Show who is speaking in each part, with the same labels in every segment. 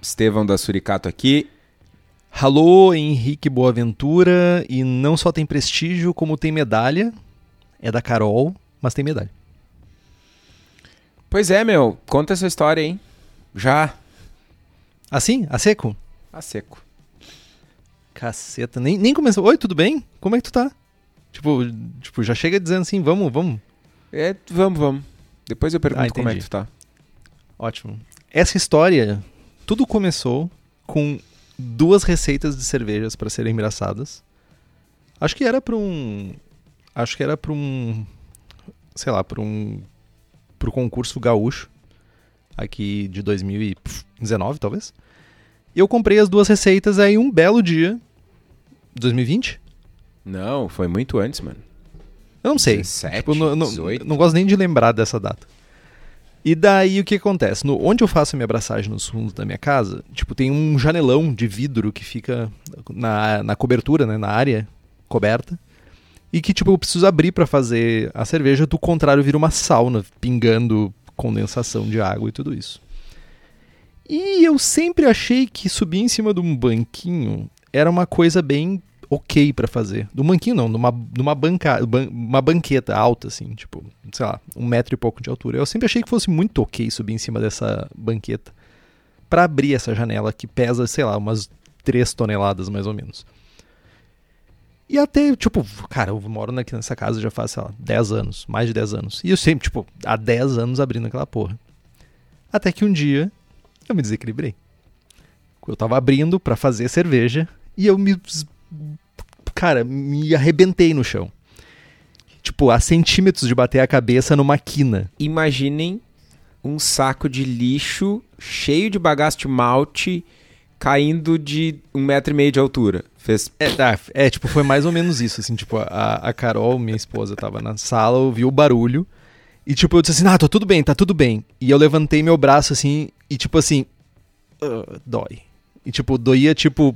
Speaker 1: Estevão da Suricato aqui.
Speaker 2: Alô, Henrique Boaventura, e não só tem prestígio, como tem medalha. É da Carol, mas tem medalha.
Speaker 1: Pois é, meu, conta essa história, hein? Já.
Speaker 2: Assim? A seco?
Speaker 1: A seco.
Speaker 2: Caceta, nem, nem começou. Oi, tudo bem? Como é que tu tá? Tipo, tipo, já chega dizendo assim, vamos, vamos.
Speaker 1: É, vamos, vamos. Depois eu pergunto
Speaker 2: Ah,
Speaker 1: como é que tu tá.
Speaker 2: Ótimo. Essa história, tudo começou com duas receitas de cervejas para serem engraçadas. Acho que era para um, acho que era para um, sei lá, para um, pro concurso gaúcho aqui de 2019, talvez. E eu comprei as duas receitas aí um belo dia, 2020.
Speaker 1: Não, foi muito antes, mano.
Speaker 2: Eu não sei.
Speaker 1: 17,
Speaker 2: Tipo, não, não-
Speaker 1: 18.
Speaker 2: não gosto nem de lembrar dessa data. E daí o que acontece? No, onde eu faço a minha abraçagem nos fundos da minha casa, tipo, tem um janelão de vidro que fica na, na cobertura, né, na área coberta. E que, tipo, eu preciso abrir pra fazer a cerveja, do contrário, vira uma sauna, pingando condensação de água e tudo isso. E eu sempre achei que subir em cima de um banquinho era uma coisa bem ok pra fazer. Do banquinho não, numa, numa banca, ban- uma banqueta alta, assim, tipo, sei lá, um metro e pouco de altura. Eu sempre achei que fosse muito ok subir em cima dessa banqueta pra abrir essa janela que pesa, sei lá, umas 3 toneladas mais ou menos. E até, tipo, cara, eu moro naqui nessa casa já faz, sei lá, 10 anos, mais de 10 anos. E eu sempre, tipo, há 10 anos abrindo aquela porra. Até que um dia eu me desequilibrei. Eu tava abrindo pra fazer cerveja e eu me. Cara, me arrebentei no chão. Tipo, a centímetros de bater a cabeça numa quina.
Speaker 1: Imaginem um saco de lixo cheio de bagaço de malte caindo de um metro e meio de altura. Fez.
Speaker 2: É, tá, é, tipo, foi mais ou menos isso, assim, tipo, a, a Carol, minha esposa, tava na sala, ouviu o barulho, e tipo, eu disse assim, ah, tá tudo bem, tá tudo bem. E eu levantei meu braço, assim, e tipo assim, "Ah, dói. E tipo, doía, tipo,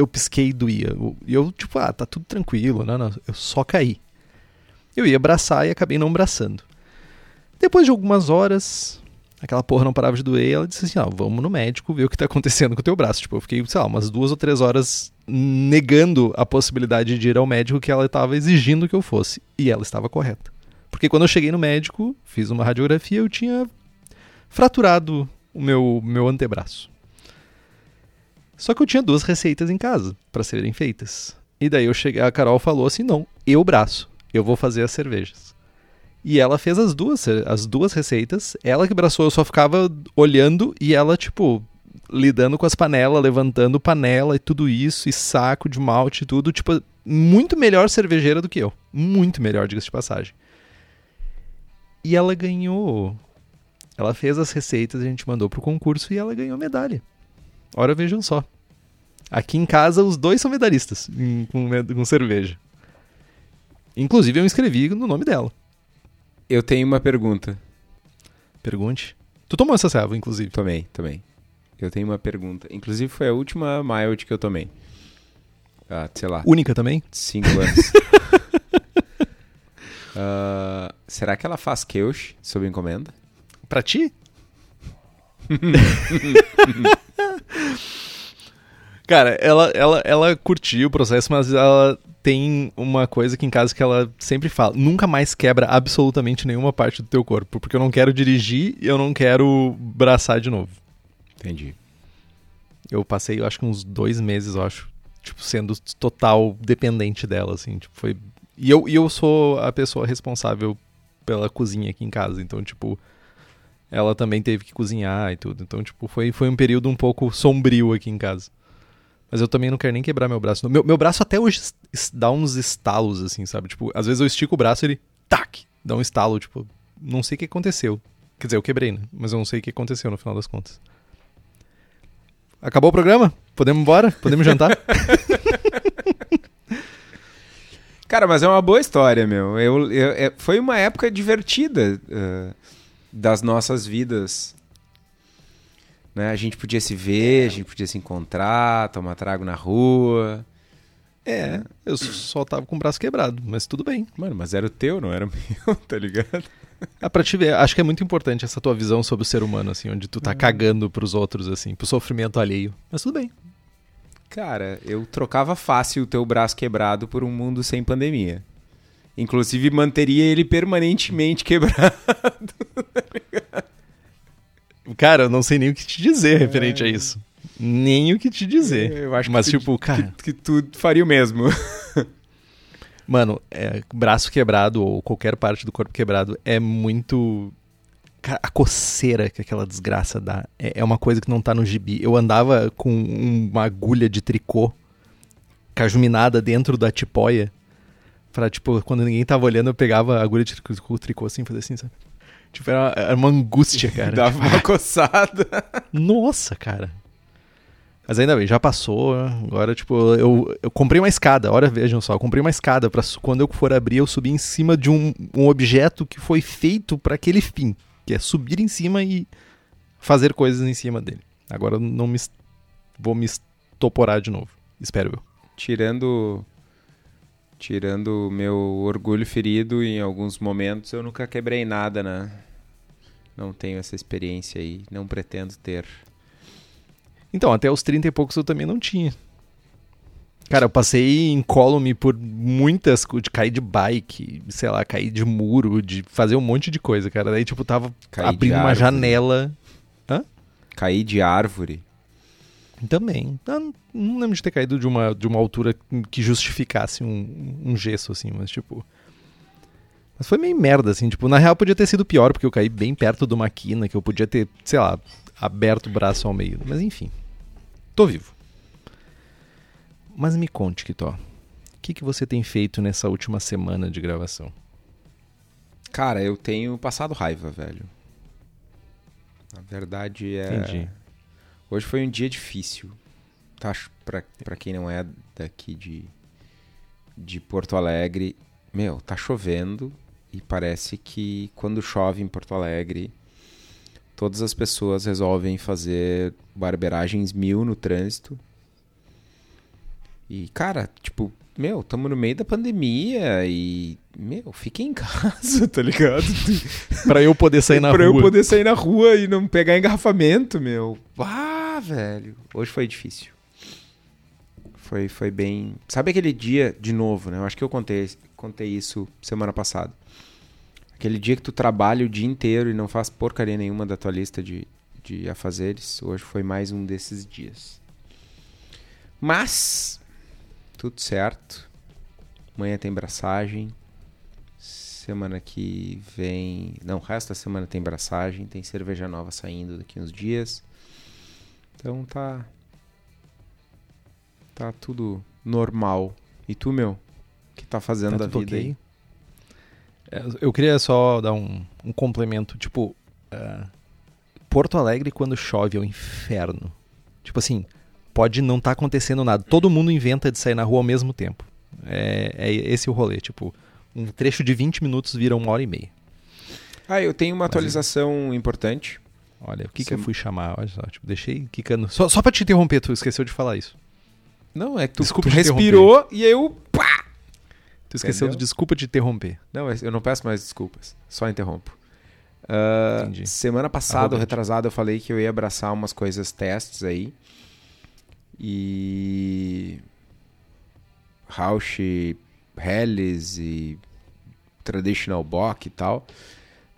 Speaker 2: eu pisquei e doía. E eu, tipo, ah, tá tudo tranquilo, não, eu só caí. Eu ia abraçar e acabei não abraçando. Depois de algumas horas, aquela porra não parava de doer, ela disse assim, ah, vamos no médico ver o que tá acontecendo com o teu braço. Tipo, eu fiquei, sei lá, umas duas ou três horas negando a possibilidade de ir ao médico que ela estava exigindo que eu fosse. E ela estava correta. Porque quando eu cheguei no médico, fiz uma radiografia, eu tinha fraturado o meu, meu antebraço. Só que eu tinha duas receitas em casa para serem feitas. E daí eu cheguei, a Carol falou assim: "Não, eu braço, eu vou fazer as cervejas". E ela fez as duas, as duas receitas. Ela que braçou, eu só ficava olhando e ela tipo lidando com as panelas, levantando panela e tudo isso, e saco de malte e tudo, tipo, muito melhor cervejeira do que eu. Muito melhor, diga-se de passagem. E ela ganhou. Ela fez as receitas, a gente mandou pro concurso e ela ganhou medalha. Ora, vejam só. Aqui em casa, os dois são medalhistas em- com, com cerveja. Inclusive, eu me inscrevi no nome dela.
Speaker 1: Eu tenho uma pergunta.
Speaker 2: Pergunte. Tu tomou essa serva, inclusive.
Speaker 1: Tomei, tomei. Eu tenho uma pergunta. Inclusive, foi a última mild que eu tomei. Ah, sei lá,
Speaker 2: Única também?
Speaker 1: cinco anos. Ah, será que ela faz Keush sob encomenda?
Speaker 2: Pra ti? Cara, ela, ela, ela curtiu o processo, mas ela tem uma coisa aqui em casa que ela sempre fala: nunca mais quebra absolutamente nenhuma parte do teu corpo, porque eu não quero dirigir e eu não quero braçar de novo.
Speaker 1: Entendi.
Speaker 2: Eu passei, eu acho que uns dois meses, eu acho, tipo, sendo total dependente dela, assim, tipo, foi... E eu, e eu sou a pessoa responsável pela cozinha aqui em casa, então, tipo, ela também teve que cozinhar e tudo. Então, tipo, foi, foi um período um pouco sombrio aqui em casa. Mas eu também não quero nem quebrar meu braço. Meu, meu braço até hoje dá uns estalos, assim, sabe? Tipo, às vezes eu estico o braço e ele, tac, dá um estalo, tipo, não sei o que aconteceu. Quer dizer, eu quebrei, né? Mas eu não sei o que aconteceu no final das contas. Acabou o programa? Podemos embora? Podemos jantar?
Speaker 1: Cara, mas é uma boa história, meu. Eu, eu, é, foi uma época divertida uh, das nossas vidas. Né? A gente podia se ver, a gente podia se encontrar, tomar trago na rua.
Speaker 2: É, eu só tava com o braço quebrado, mas tudo bem.
Speaker 1: Mano, mas era o teu, não era o meu, tá ligado?
Speaker 2: Ah, pra te ver, acho que é muito importante essa tua visão sobre o ser humano, assim, onde tu tá uhum. cagando pros outros, assim, pro sofrimento alheio. Mas tudo bem.
Speaker 1: Cara, eu trocava fácil o teu braço quebrado por um mundo sem pandemia. Inclusive, manteria ele permanentemente quebrado.
Speaker 2: cara, eu não sei nem o que te dizer referente é... a isso. Nem o que te dizer.
Speaker 1: Eu acho
Speaker 2: Mas,
Speaker 1: que
Speaker 2: tipo,
Speaker 1: tu,
Speaker 2: cara.
Speaker 1: Que, que tu faria o mesmo.
Speaker 2: Mano, é, braço quebrado ou qualquer parte do corpo quebrado é muito. Cara, a coceira que aquela desgraça dá é, é uma coisa que não tá no gibi. Eu andava com uma agulha de tricô cajuminada dentro da tipóia. Pra, tipo, quando ninguém tava olhando, eu pegava a agulha de tricô, tricô assim, fazia assim, sabe? Tipo, era uma, era uma angústia, cara.
Speaker 1: Dava
Speaker 2: tipo,
Speaker 1: uma coçada.
Speaker 2: Nossa, cara. Mas ainda bem, já passou. Agora, tipo, eu, eu comprei uma escada. Olha, vejam só, eu comprei uma escada para quando eu for abrir, eu subir em cima de um, um objeto que foi feito para aquele fim, que é subir em cima e fazer coisas em cima dele. Agora eu não me vou me estoporar de novo. Espero eu.
Speaker 1: Tirando tirando meu orgulho ferido em alguns momentos, eu nunca quebrei nada, né? Não tenho essa experiência aí, não pretendo ter.
Speaker 2: Então, até os 30 e poucos eu também não tinha. Cara, eu passei incólume por muitas de cair de bike, sei lá, cair de muro, de fazer um monte de coisa, cara. Daí, tipo, tava cair abrindo uma janela.
Speaker 1: Hã? Cair de árvore.
Speaker 2: Também. Eu não lembro de ter caído de uma, de uma altura que justificasse um, um gesso, assim, mas tipo. Mas foi meio merda, assim. Tipo, na real podia ter sido pior, porque eu caí bem perto de uma quina, que eu podia ter, sei lá, aberto o braço ao meio. Mas enfim. Tô vivo. Mas me conte, Kitó. O que, que você tem feito nessa última semana de gravação?
Speaker 1: Cara, eu tenho passado raiva, velho. Na verdade é.
Speaker 2: Entendi.
Speaker 1: Hoje foi um dia difícil. Tá, pra, pra quem não é daqui de, de Porto Alegre, meu, tá chovendo e parece que quando chove em Porto Alegre todas as pessoas resolvem fazer barberagens mil no trânsito. E, cara, tipo, meu, tamo no meio da pandemia e, meu, fiquem em casa, tá ligado?
Speaker 2: pra eu poder sair na
Speaker 1: pra
Speaker 2: rua.
Speaker 1: Pra eu poder sair na rua e não pegar engarrafamento, meu. Ah, velho. Hoje foi difícil. Foi, foi bem. Sabe aquele dia, de novo, né? Eu acho que eu contei, contei isso semana passada. Aquele dia que tu trabalha o dia inteiro e não faz porcaria nenhuma da tua lista de, de afazeres, hoje foi mais um desses dias. Mas, tudo certo. Amanhã tem braçagem. Semana que vem. Não, resto da semana tem braçagem. Tem cerveja nova saindo daqui uns dias. Então tá. Tá tudo normal. E tu, meu? O que tá fazendo tá da vida okay. aí?
Speaker 2: É, eu queria só dar um, um complemento. Tipo, uh, Porto Alegre, quando chove, é o um inferno. Tipo assim, pode não estar tá acontecendo nada. Todo mundo inventa de sair na rua ao mesmo tempo. É, é esse o rolê. Tipo, um trecho de 20 minutos vira uma hora e meia.
Speaker 1: Ah, eu tenho uma Mas, atualização importante.
Speaker 2: Olha, o que, que eu fui chamar? Olha só, tipo, deixei quicando. Só, só pra te interromper, tu esqueceu de falar isso.
Speaker 1: Não, é que tu, Desculpa tu respirou e eu. Pá!
Speaker 2: Tu esqueceu Entendeu? de desculpa de interromper.
Speaker 1: Não, eu não peço mais desculpas. Só interrompo. Uh, semana passada, retrasada, eu falei que eu ia abraçar umas coisas testes aí. E. Rausch, Helles e Traditional Bock e tal.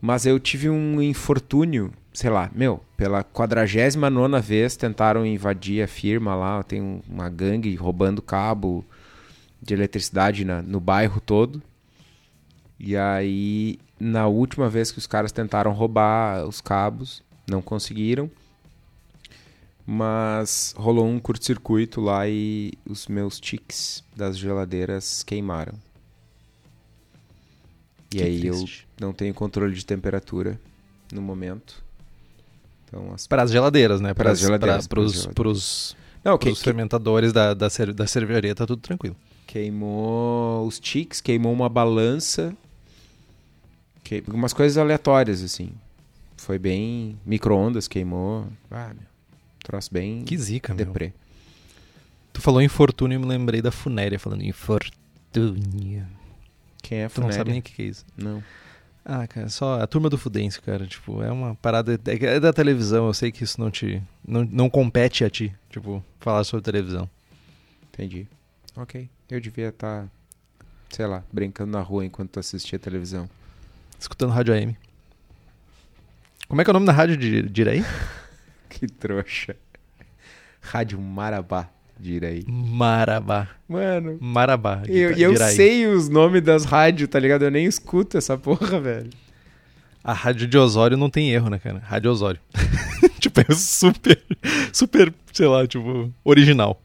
Speaker 1: Mas eu tive um infortúnio, sei lá, meu, pela 49 vez tentaram invadir a firma lá. Tem uma gangue roubando cabo de eletricidade na, no bairro todo. E aí, na última vez que os caras tentaram roubar os cabos, não conseguiram. Mas rolou um curto-circuito lá e os meus tiques das geladeiras queimaram. E
Speaker 2: Que
Speaker 1: aí
Speaker 2: triste.
Speaker 1: eu não tenho controle de temperatura no momento. Então as
Speaker 2: Para as geladeiras, né?
Speaker 1: Para as geladeiras,
Speaker 2: Para os
Speaker 1: Não, que,
Speaker 2: fermentadores da, da, cer- da cervejaria, tá tudo tranquilo.
Speaker 1: queimou os tiques, queimou uma balança, que, umas coisas aleatórias assim. Foi bem micro-ondas, queimou. Ah, meu. Troço bem
Speaker 2: Que zica, meu.
Speaker 1: deprê.
Speaker 2: Tu falou infortúnio e me lembrei da Funéria falando infortúnio.
Speaker 1: Quem é
Speaker 2: Tu não sabe
Speaker 1: Funéria?
Speaker 2: nem o que, que é isso.
Speaker 1: Não.
Speaker 2: Ah, cara, só a turma do Fudêncio, cara, tipo, é uma parada, é é da televisão, eu sei que isso não te, não, não compete a ti, tipo, falar sobre televisão.
Speaker 1: Entendi. Ok. Eu devia estar, sei lá, brincando na rua enquanto tu assistia televisão.
Speaker 2: Escutando rádio AM. Como é que é o nome da rádio de Direi?
Speaker 1: Que trouxa. Rádio Marabá de Iraí.
Speaker 2: Marabá.
Speaker 1: Mano,
Speaker 2: Marabá.
Speaker 1: eu, e eu
Speaker 2: Iraí.
Speaker 1: sei os nomes das rádios, tá ligado? Eu nem escuto essa porra, velho.
Speaker 2: A rádio de Osório não tem erro, né, cara? Rádio Osório. tipo, é super, super, sei lá, tipo, original.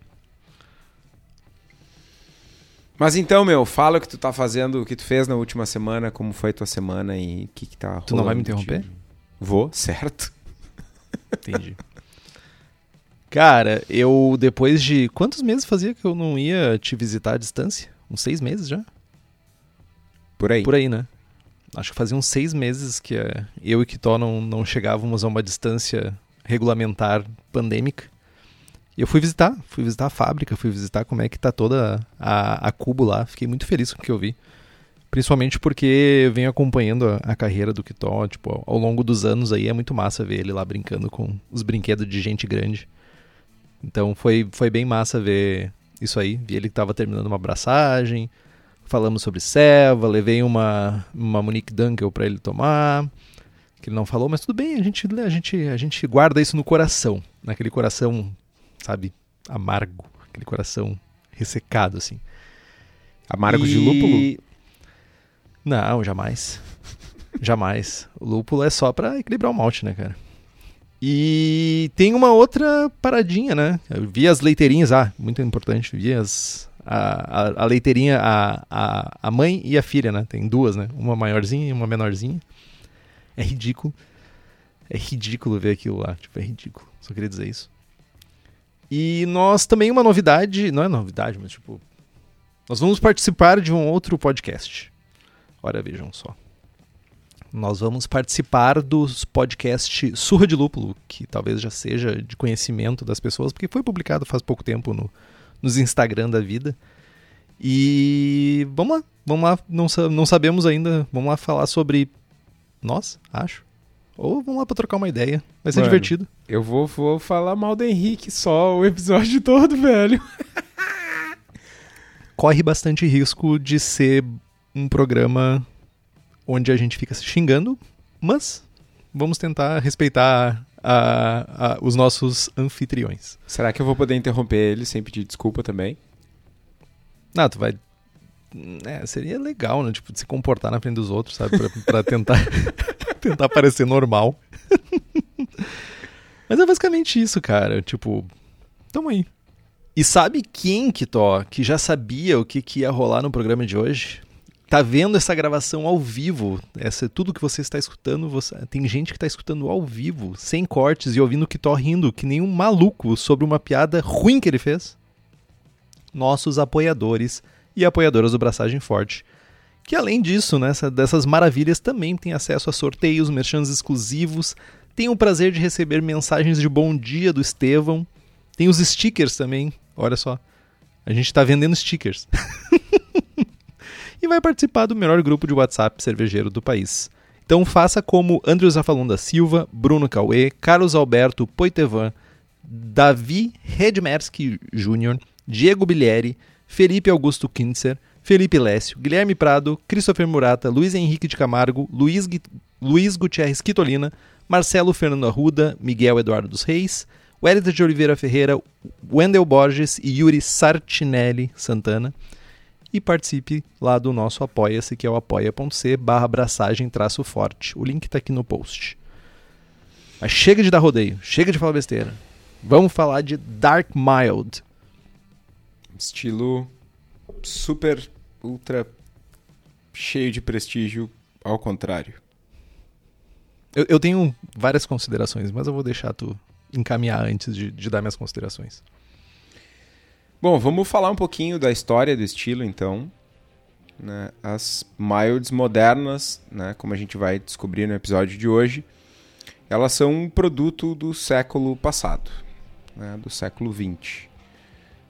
Speaker 1: Mas então, meu, fala o que tu tá fazendo, o que tu fez na última semana, como foi tua semana e o que que tá rolando.
Speaker 2: Tu não vai me interromper?
Speaker 1: Vou, certo.
Speaker 2: Entendi. Cara, eu depois de. Quantos meses fazia que eu não ia te visitar à distância? Uns seis meses já?
Speaker 1: Por aí.
Speaker 2: Por aí, né? Acho que fazia uns seis meses que eh, eu e Kitó não, não chegávamos a uma distância regulamentar pandêmica. E eu fui visitar, fui visitar a fábrica, fui visitar como é que tá toda a, a Cubo lá. Fiquei muito feliz com o que eu vi. Principalmente porque eu venho acompanhando a, a carreira do Kitó, tipo, ao, ao longo dos anos aí é muito massa ver ele lá brincando com os brinquedos de gente grande. Então foi, foi bem massa ver isso aí. Vi ele que tava terminando uma abraçagem, falamos sobre Seva, levei uma, uma Monique Dunkel pra ele tomar, que ele não falou, mas tudo bem, a gente, a gente, a gente guarda isso no coração, naquele coração, sabe, amargo, aquele coração ressecado, assim.
Speaker 1: Amargo de
Speaker 2: E-
Speaker 1: lúpulo?
Speaker 2: Não, jamais. jamais. O lúpulo é só pra equilibrar o malte, né, cara? E tem uma outra paradinha, né? Vi as leiteirinhas, ah, muito importante, vi as, a, a, a leiteirinha, a, a, a mãe e a filha, né? Tem duas, né? Uma maiorzinha e uma menorzinha. É ridículo. É ridículo ver aquilo lá, tipo, é ridículo. Só queria dizer isso. E nós também uma novidade, não é novidade, mas tipo, nós vamos participar de um outro podcast. Olha, vejam só. Nós vamos participar dos podcast Surra de Lúpulo, que talvez já seja de conhecimento das pessoas, porque foi publicado faz pouco tempo no, nos Instagram da vida. E vamos lá, vamos lá, não, não sabemos ainda, vamos lá falar sobre nós, acho. Ou vamos lá pra trocar uma ideia, vai ser
Speaker 1: Mano.
Speaker 2: divertido.
Speaker 1: Eu vou, vou falar mal do Henrique só o episódio todo, velho.
Speaker 2: corre bastante risco de ser um programa onde a gente fica se xingando, mas vamos tentar respeitar a- a- os nossos anfitriões.
Speaker 1: Será que eu vou poder interromper ele sem pedir desculpa também?
Speaker 2: Ah, tu vai. É, seria legal, né? Tipo, de se comportar na frente dos outros, sabe? Pra, pra tentar, tentar parecer normal. Mas é basicamente isso, cara. Tipo, tamo aí. E sabe quem que tó, que já sabia o que, que ia rolar no programa de hoje? Tá vendo essa gravação ao vivo? Essa, tudo que você está escutando, você- tem gente que tá escutando ao vivo, sem cortes e ouvindo o que tô rindo, que nem um maluco sobre uma piada ruim que ele fez nossos apoiadores e apoiadoras do Braçagem Forte. Que além disso, nessa, dessas maravilhas, também tem acesso a sorteios, merchans exclusivos, tem o prazer de receber mensagens de bom dia do Estevão, tem os stickers também, olha só. A gente está vendendo stickers. vai participar do melhor grupo de WhatsApp cervejeiro do país. Então faça como Andrew Zafalon da Silva, Bruno Cauê, Carlos Alberto Poitevan, Davi Redmersky Jr., Diego Bilieri, Felipe Augusto Kintzer, Felipe Lécio, Guilherme Prado, Christopher Murata, Luiz Henrique de Camargo, Luiz, Gui- Luiz Gutierrez Quitolina, Marcelo Fernando Arruda, Miguel Eduardo dos Reis, Wellington de Oliveira Ferreira, Wendel Borges e Yuri Sartinelli Santana. E participe lá do nosso Apoia-se, que é o apoia.c barra abraçagem traço forte. O link tá aqui no post. Mas chega de dar rodeio, chega de falar besteira. Vamos falar de Dark Mild.
Speaker 1: Estilo super, ultra cheio de prestígio, ao contrário.
Speaker 2: Eu, eu tenho várias considerações, mas eu vou deixar tu encaminhar antes de, de dar minhas considerações.
Speaker 1: Bom, vamos falar um pouquinho da história do estilo, então. Né? As Milds modernas, né? como a gente vai descobrir no episódio de hoje, elas são um produto do século passado, né? do século XX.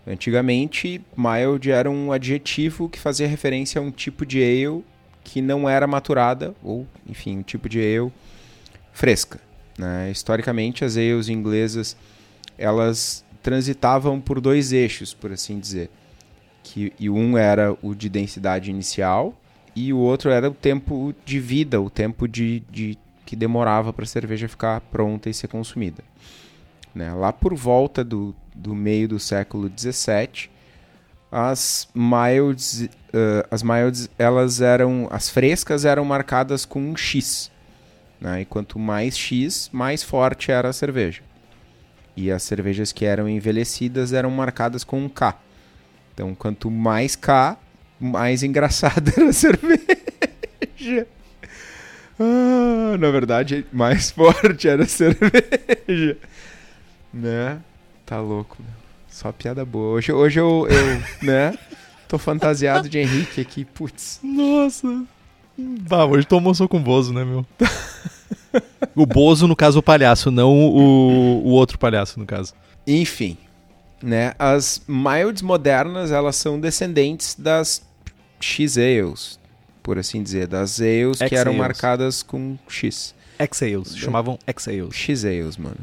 Speaker 1: Antigamente, mild era um adjetivo que fazia referência a um tipo de ale que não era maturada, ou, enfim, um tipo de ale fresca. Né? Historicamente, as ales inglesas elas transitavam por dois eixos, por assim dizer. Que, e um era o de densidade inicial e o outro era o tempo de vida, o tempo de, de que demorava para a cerveja ficar pronta e ser consumida. Né? Lá por volta do, do meio do século XVII, as milds, uh, as milds, elas eram, as frescas eram marcadas com um X, né? E quanto mais X, mais forte era a cerveja. E as cervejas que eram envelhecidas eram marcadas com um K. Então, quanto mais K, mais engraçada era a cerveja. Ah, na verdade, mais forte era a cerveja. Né? Tá louco. Só piada boa. Hoje, hoje eu, eu né? Tô fantasiado de Henrique aqui, putz.
Speaker 2: Nossa. Bah, hoje tu almoçou com o Bozo, né, meu? o Bozo, no caso, o palhaço, não o, o outro palhaço, no caso.
Speaker 1: Enfim, né? As milds modernas, elas são descendentes das X-Ales, por assim dizer. Das Ales que eram marcadas com X.
Speaker 2: X-Ales, chamavam X-Ales.
Speaker 1: X-Ales, mano.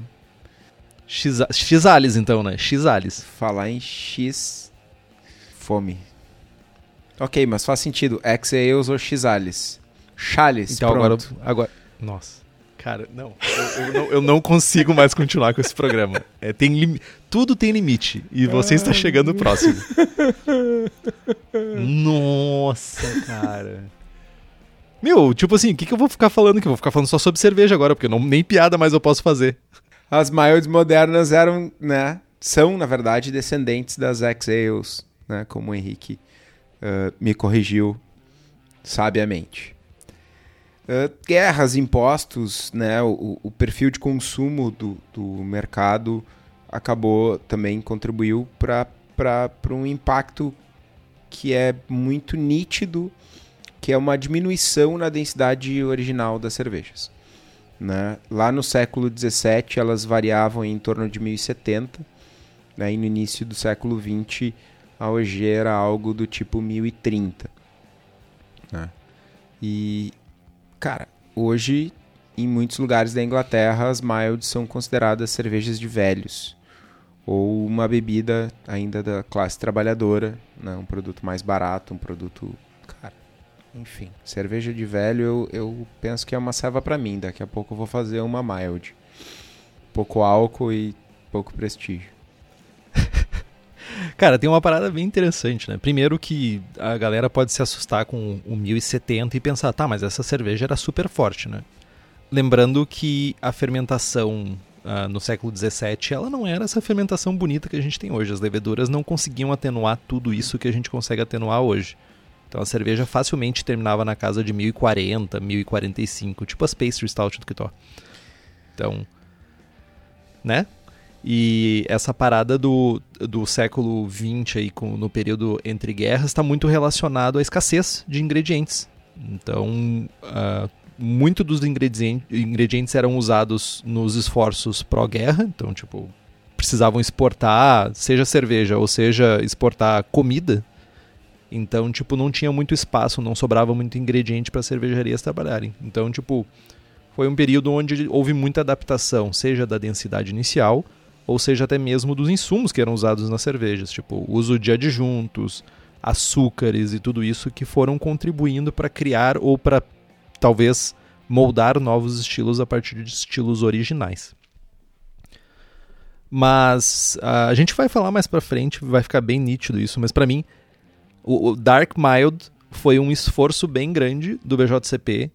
Speaker 2: X-Ales, então, né? X-Ales.
Speaker 1: Falar em X... Fome. Ok, mas faz sentido. X-Ales ou X-Ales? Chales,
Speaker 2: então,
Speaker 1: pronto.
Speaker 2: Agora, agora... Nossa. Cara, não eu, eu não. eu, não. consigo mais continuar com esse programa. É, tem lim... Tudo tem limite. E você Ai, está chegando próximo. Nossa, cara. Meu, tipo assim, o que, que eu vou ficar falando aqui? Eu vou ficar falando só sobre cerveja agora, porque não, nem piada mais eu posso fazer.
Speaker 1: As milds modernas eram, né? São, na verdade, descendentes das X-Ales, né? Como o Henrique uh, me corrigiu sabiamente. Uh, guerras, impostos, né? O, o, perfil de consumo do, do mercado acabou também contribuiu para um impacto que é muito nítido, que é uma diminuição na densidade original das cervejas. Né? Lá no século XVII elas variavam em torno de 1070, né? e no início do século XX a OG era algo do tipo 1030. Né? E, cara, hoje em muitos lugares da Inglaterra as milds são consideradas cervejas de velhos ou uma bebida ainda da classe trabalhadora, né? um produto mais barato, um produto enfim, cerveja de velho eu, eu penso que é uma serva para mim. Daqui a pouco eu vou fazer uma mild. Pouco álcool e pouco prestígio.
Speaker 2: Cara, tem uma parada bem interessante, né? Primeiro que a galera pode se assustar com o 1070 e pensar, tá, mas essa cerveja era super forte, né? Lembrando que a fermentação uh, no século XVII, ela não era essa fermentação bonita que a gente tem hoje. As leveduras não conseguiam atenuar tudo isso que a gente consegue atenuar hoje. Então a cerveja facilmente terminava na casa de 1040, 1045, tipo as pastry stout do Kitó. Então, né? E essa parada do, do século XX aí, com, no período entre guerras, está muito relacionado à escassez de ingredientes. Então, uh, muito dos ingredientes, ingredientes eram usados nos esforços pró-guerra. Então, tipo, precisavam exportar, seja cerveja ou seja exportar comida então, tipo, não tinha muito espaço, não sobrava muito ingrediente para cervejarias trabalharem. Então, tipo, foi um período onde houve muita adaptação, seja da densidade inicial, ou seja até mesmo dos insumos que eram usados nas cervejas, tipo, o uso de adjuntos, açúcares e tudo isso que foram contribuindo para criar ou para talvez moldar novos estilos a partir de estilos originais. Mas a gente vai falar mais para frente, vai ficar bem nítido isso, mas para mim O, o Dark Mild foi um esforço bem grande do BJCP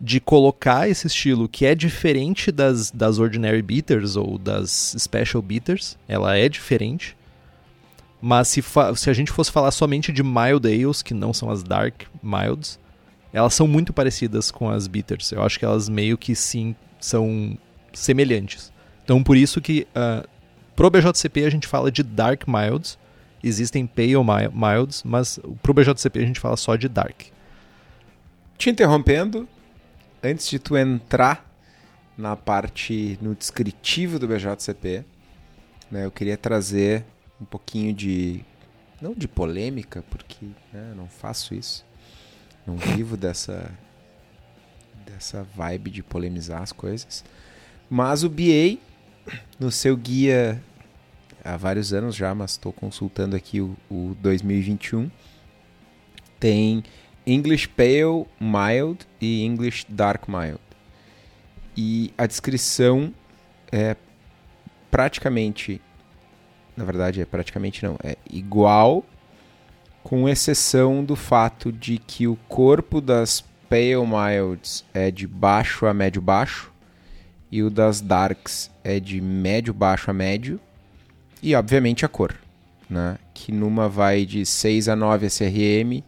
Speaker 2: de colocar esse estilo que é diferente das, das Ordinary Bitters ou das Special Bitters. Ela é diferente. Mas se, se a gente fosse falar somente de Mild Ales, que não são as Dark Milds, elas são muito parecidas com as Bitters. Eu acho que elas meio que sim são semelhantes. Então por isso que uh, pro BJCP a gente fala de Dark Milds, existem Pale Milds, mas pro BJCP a gente fala só de Dark.
Speaker 1: Te interrompendo, antes de tu entrar na parte no descritivo do BJCP, né, eu queria trazer um pouquinho de não de polêmica, porque né, não faço isso, não vivo dessa dessa vibe de polemizar as coisas, mas o BA no seu guia há vários anos já, mas estou consultando aqui o, o 2021 tem English Pale Mild e English Dark Mild. E a descrição é praticamente, na verdade é praticamente não, é igual, com exceção do fato de que o corpo das Pale Milds é de baixo a médio baixo e o das Darks é de médio baixo a médio e obviamente a cor, né? Que numa vai de 6 a 9 SRM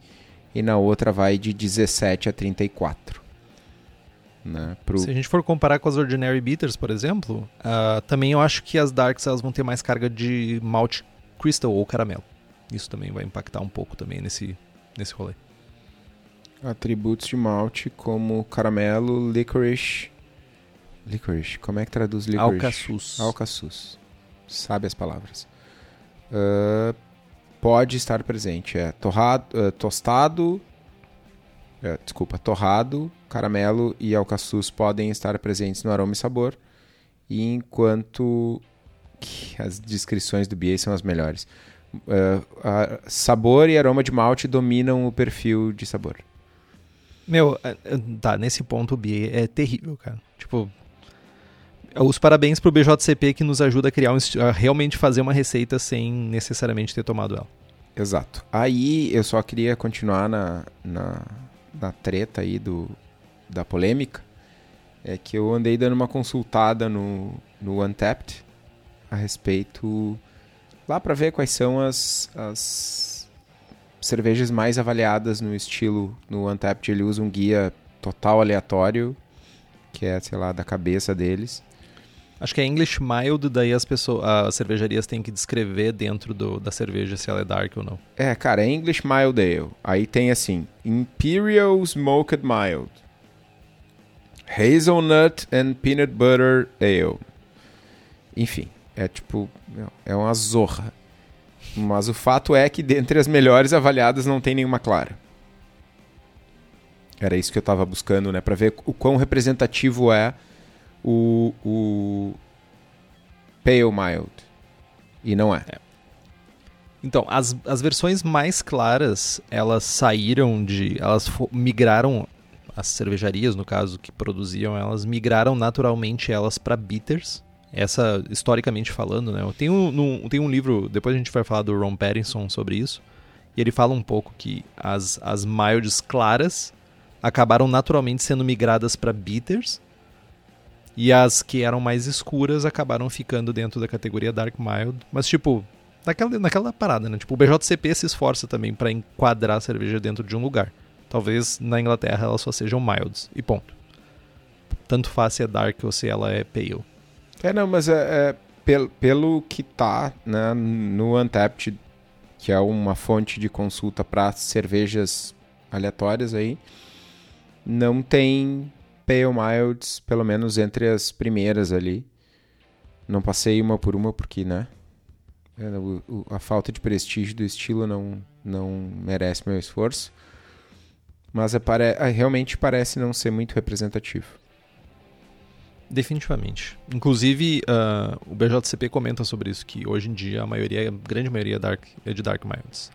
Speaker 1: e na outra vai de 17 a 34. Né,
Speaker 2: pro... Se a gente for comparar com as Ordinary Bitters, por exemplo, uh, também eu acho que as Darks elas vão ter mais carga de malte crystal ou caramelo. Isso também vai impactar um pouco também nesse, nesse rolê.
Speaker 1: Atributos de malte como caramelo, licorice. Licorice, como é que traduz licorice?
Speaker 2: Alcaçuz.
Speaker 1: Alcaçuz. Sabe as palavras. Uh, pode estar presente. É torrado, uh, tostado, é, desculpa, torrado, caramelo e alcaçuz podem estar presentes no aroma e sabor, e enquanto as descrições do BA são as melhores. Uh, sabor e aroma de malte dominam o perfil de sabor.
Speaker 2: Meu, tá, nesse ponto o BA é terrível, cara. Tipo, os parabéns pro BJCP que nos ajuda a criar um, a realmente fazer uma receita sem necessariamente ter tomado ela.
Speaker 1: Exato. Aí eu só queria continuar na, na, na treta aí do, da polêmica. É que eu andei dando uma consultada no, no Untapped a respeito. lá para ver quais são as, as cervejas mais avaliadas no estilo. No Untapped ele usa um guia total aleatório, que é, sei lá, da cabeça deles.
Speaker 2: Acho que é English Mild, daí as pessoas, as cervejarias têm que descrever dentro do, da cerveja se ela é dark ou não.
Speaker 1: É, cara, é English Mild Ale. Aí tem assim, Imperial Smoked Mild. Hazelnut and Peanut Butter Ale. Enfim, é tipo, é uma zorra. Mas o fato é que dentre as melhores avaliadas não tem nenhuma clara. Era isso que eu estava buscando, né, para ver o quão representativo é o, o Pale Mild. E não é. é.
Speaker 2: Então, as, as versões mais claras, elas saíram de. Elas migraram. As cervejarias, no caso, que produziam elas, migraram naturalmente elas para bitters. Essa, historicamente falando, né? Tem um, tem um livro, depois a gente vai falar do Ron Pattinson sobre isso. E ele fala um pouco que as, as milds claras acabaram naturalmente sendo migradas para bitters e as que eram mais escuras acabaram ficando dentro da categoria Dark Mild. Mas, tipo, naquela, naquela parada, né? Tipo, o BJCP se esforça também para enquadrar a cerveja dentro de um lugar. Talvez na Inglaterra elas só sejam milds. E ponto. Tanto faz se é dark ou se ela é pale.
Speaker 1: É, não, mas é, é pelo, pelo que tá né, no Untapped, que é uma fonte de consulta para cervejas aleatórias aí, não tem Pale Milds, pelo menos entre as primeiras ali. Não passei uma por uma porque, né? É, a falta de prestígio do estilo não, não merece meu esforço. Mas é, é, realmente parece não ser muito representativo.
Speaker 2: Definitivamente. Inclusive, uh, o BJCP comenta sobre isso, que hoje em dia a maioria, a grande maioria dark, é de Dark Milds.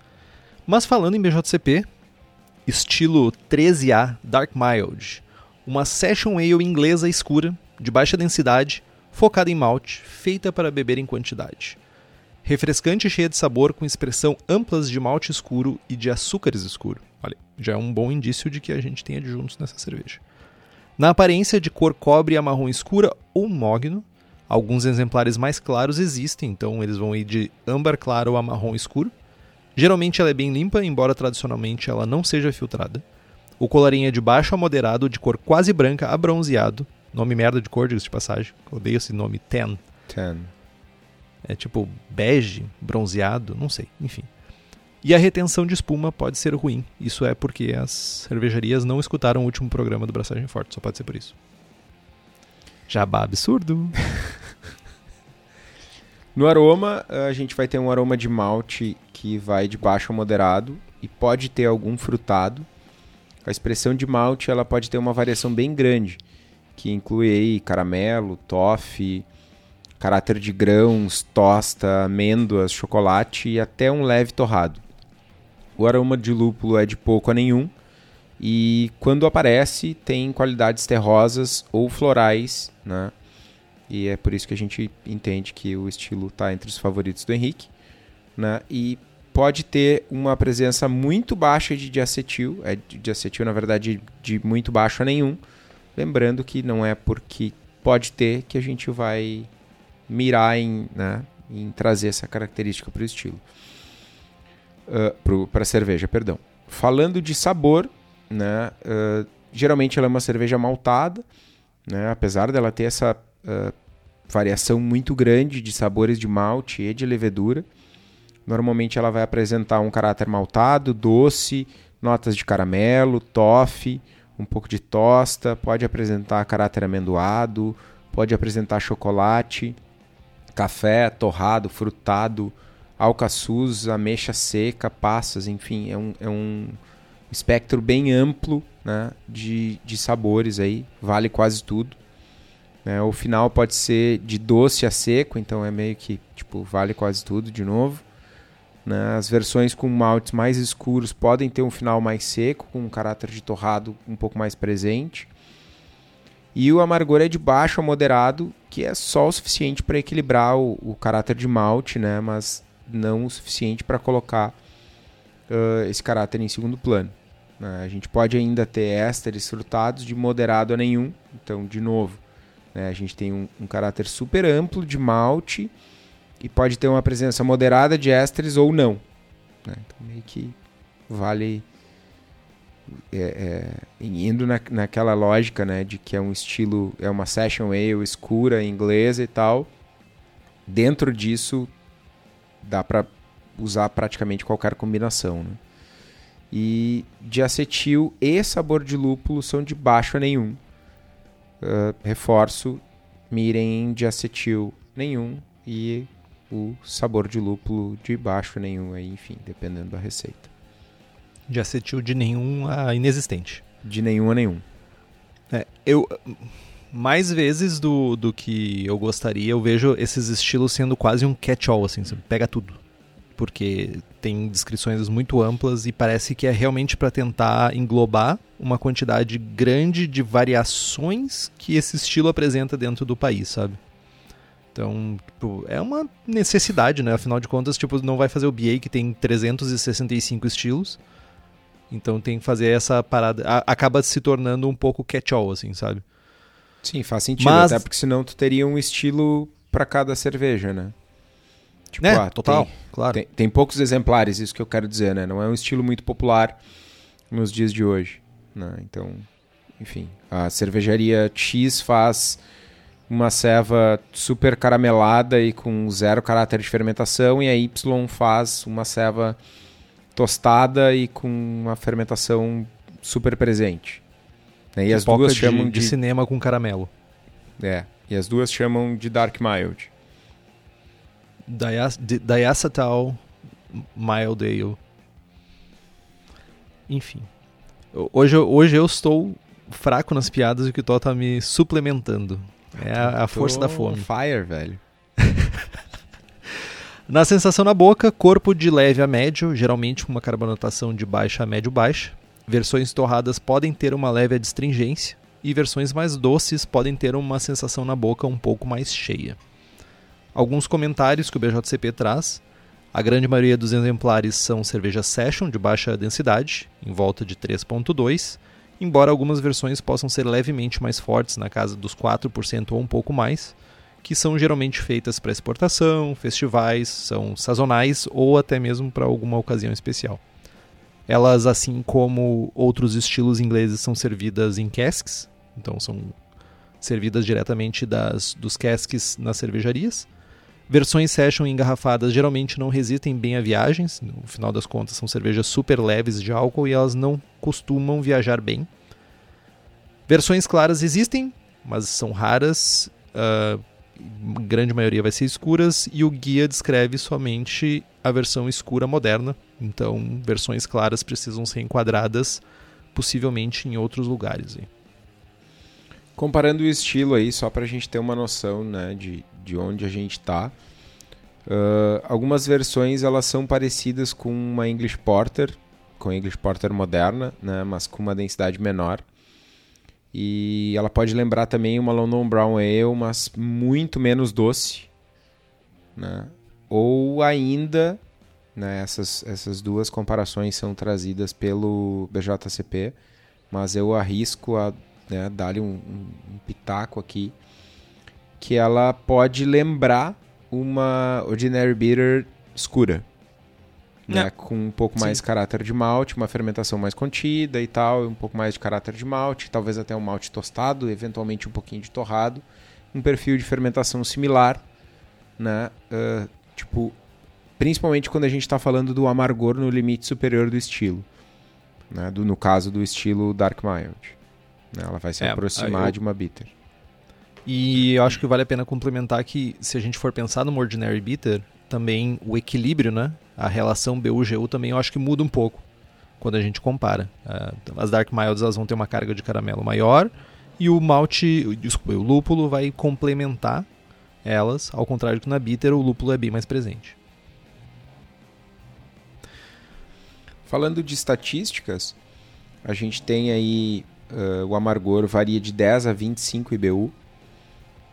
Speaker 2: Mas falando em BJCP, estilo 13A Dark Mild uma session ale inglesa escura, de baixa densidade, focada em malte, feita para beber em quantidade. refrescante e cheia de sabor com expressão amplas de malte escuro e de açúcares escuro. Olha, já é um bom indício de que a gente tem adjuntos nessa cerveja. Na aparência de cor cobre a marrom escura ou mogno, alguns exemplares mais claros existem, então eles vão ir de âmbar claro a marrom escuro. Geralmente ela é bem limpa, embora tradicionalmente ela não seja filtrada. O colorinho é de baixo a moderado, de cor quase branca a bronzeado. Nome merda de cor, diga de passagem. Odeio esse nome, tan.
Speaker 1: Ten.
Speaker 2: É tipo bege, bronzeado, não sei, enfim. E a retenção de espuma pode ser ruim. Isso é porque as cervejarias não escutaram o último programa do Braçagem Forte, só pode ser por isso. Jabá absurdo.
Speaker 1: No aroma, a gente vai ter um aroma de malte que vai de baixo a moderado e pode ter algum frutado. A expressão de malte ela pode ter uma variação bem grande, que inclui aí caramelo, toffee, caráter de grãos, tosta, amêndoas, chocolate e até um leve torrado. O aroma de lúpulo é de pouco a nenhum e quando aparece tem qualidades terrosas ou florais, né? E é por isso que a gente entende que o estilo está entre os favoritos do Henrique, né? E pode ter uma presença muito baixa de diacetil, é de diacetil na verdade de muito baixo a nenhum. Lembrando que não é porque pode ter que a gente vai mirar em, né, em trazer essa característica para o estilo. Uh, para a cerveja, perdão. Falando de sabor, né, uh, geralmente ela é uma cerveja maltada, né, apesar dela ter essa uh, variação muito grande de sabores de malte e de levedura. Normalmente ela vai apresentar um caráter maltado, doce, notas de caramelo, toffee, um pouco de tosta, pode apresentar caráter amendoado, pode apresentar chocolate, café, torrado, frutado, alcaçuz, ameixa seca, passas, enfim, é um, é um espectro bem amplo né, de, de sabores aí, vale quase tudo. Né? O final pode ser de doce a seco, então é meio que tipo vale quase tudo de novo. Né? As versões com maltes mais escuros podem ter um final mais seco, com um caráter de torrado um pouco mais presente. E o amargor é de baixo a moderado, que é só o suficiente para equilibrar o, o, caráter de malte, né? mas não o suficiente para colocar uh, esse caráter em segundo plano. Né? A gente pode ainda ter ésteres frutados de moderado a nenhum, então, de novo, né? a gente tem um, um caráter super amplo de malte e pode ter uma presença moderada de ésteres ou não. Né? Então, meio que vale é, é, indo na, naquela lógica, né, de que é um estilo, é uma session ale escura, inglesa e tal. Dentro disso, dá para usar praticamente qualquer combinação, né? E de acetil e sabor de lúpulo são de baixo a nenhum. Uh, reforço, mirem de acetil nenhum e o sabor de lúpulo de baixo nenhum, aí, enfim, dependendo da receita
Speaker 2: de acetil de nenhum a inexistente.
Speaker 1: De nenhum a nenhum.
Speaker 2: É, eu mais vezes do, do que eu gostaria, eu vejo esses estilos sendo quase um catch-all, assim, você pega tudo. Porque tem descrições muito amplas e parece que é realmente para tentar englobar uma quantidade grande de variações que esse estilo apresenta dentro do país, sabe? Então, tipo, é uma necessidade, né? Afinal de contas, tipo, não vai fazer o BA que tem 365 estilos então tem que fazer essa parada. A, acaba se tornando um pouco catch-all, assim, sabe?
Speaker 1: Sim, faz sentido. Mas... Até porque senão tu teria um estilo para cada cerveja, né?
Speaker 2: Tipo, é, ah, total,
Speaker 1: tem,
Speaker 2: claro.
Speaker 1: Tem, tem, poucos exemplares, isso que eu quero dizer, né? Não é um estilo muito popular nos dias de hoje. Né? Então, enfim, a cervejaria X faz uma ceva super caramelada e com zero caráter de fermentação, e a Y faz uma ceva tostada e com uma fermentação super presente.
Speaker 2: Né? E as duas de, chamam de... de cinema com caramelo.
Speaker 1: É, e as duas chamam de Dark Mild.
Speaker 2: Diacetyl Mild Ale. Enfim. Hoje, hoje eu estou fraco nas piadas e o Kitó tá me suplementando. É a, a força da fome.
Speaker 1: Fire, velho.
Speaker 2: Na sensação na boca, corpo de leve a médio, geralmente com uma carbonatação de baixa a médio-baixa. Versões torradas podem ter uma leve adstringência e versões mais doces podem ter uma sensação na boca um pouco mais cheia. Alguns comentários que o BJCP traz. A grande maioria dos exemplares são cervejas session de baixa densidade, em volta de 3.2, embora algumas versões possam ser levemente mais fortes, na casa dos 4% ou um pouco mais, que são geralmente feitas para exportação, festivais, são sazonais ou até mesmo para alguma ocasião especial. Elas, assim como outros estilos ingleses, são servidas em casks, então são servidas diretamente das, dos casks nas cervejarias. Versões session engarrafadas geralmente não resistem bem a viagens, no final das contas são cervejas super leves de álcool e elas não costumam viajar bem. Versões claras existem, mas são raras, uh, grande maioria vai ser escuras, e o guia descreve somente a versão escura moderna, então versões claras precisam ser enquadradas possivelmente em outros lugares.
Speaker 1: Comparando o estilo aí, só para a gente ter uma noção né, de, de onde a gente está. Uh, algumas versões elas são parecidas com uma English Porter, com a English Porter moderna, né, mas com uma densidade menor. E ela pode lembrar também uma London Brown Ale, mas muito menos doce. Né? Ou ainda, né, essas, essas duas comparações são trazidas pelo BJCP, mas eu arrisco a né, dar-lhe um, um, um pitaco aqui, que ela pode lembrar uma Ordinary Bitter escura. Né, com um pouco mais de caráter de malte, uma fermentação mais contida e tal, um pouco mais de caráter de malte, talvez até um malte tostado, eventualmente um pouquinho de torrado, um perfil de fermentação similar, né? Uh, tipo, principalmente quando a gente está falando do amargor no limite superior do estilo, né? Do, no caso do estilo Dark Mild. Né? Ela vai se é, aproximar eu... de uma bitter.
Speaker 2: E eu acho que vale a pena complementar que se a gente for pensar numa Ordinary Bitter, também o equilíbrio, né? A relação BU-GU também eu acho que muda um pouco quando a gente compara. Uh, as Dark Milds elas vão ter uma carga de caramelo maior e o malte, desculpa, o lúpulo vai complementar elas, ao contrário que na bitter o lúpulo é bem mais presente.
Speaker 1: Falando de estatísticas, a gente tem aí uh, o amargor varia de 10 a 25 IBU.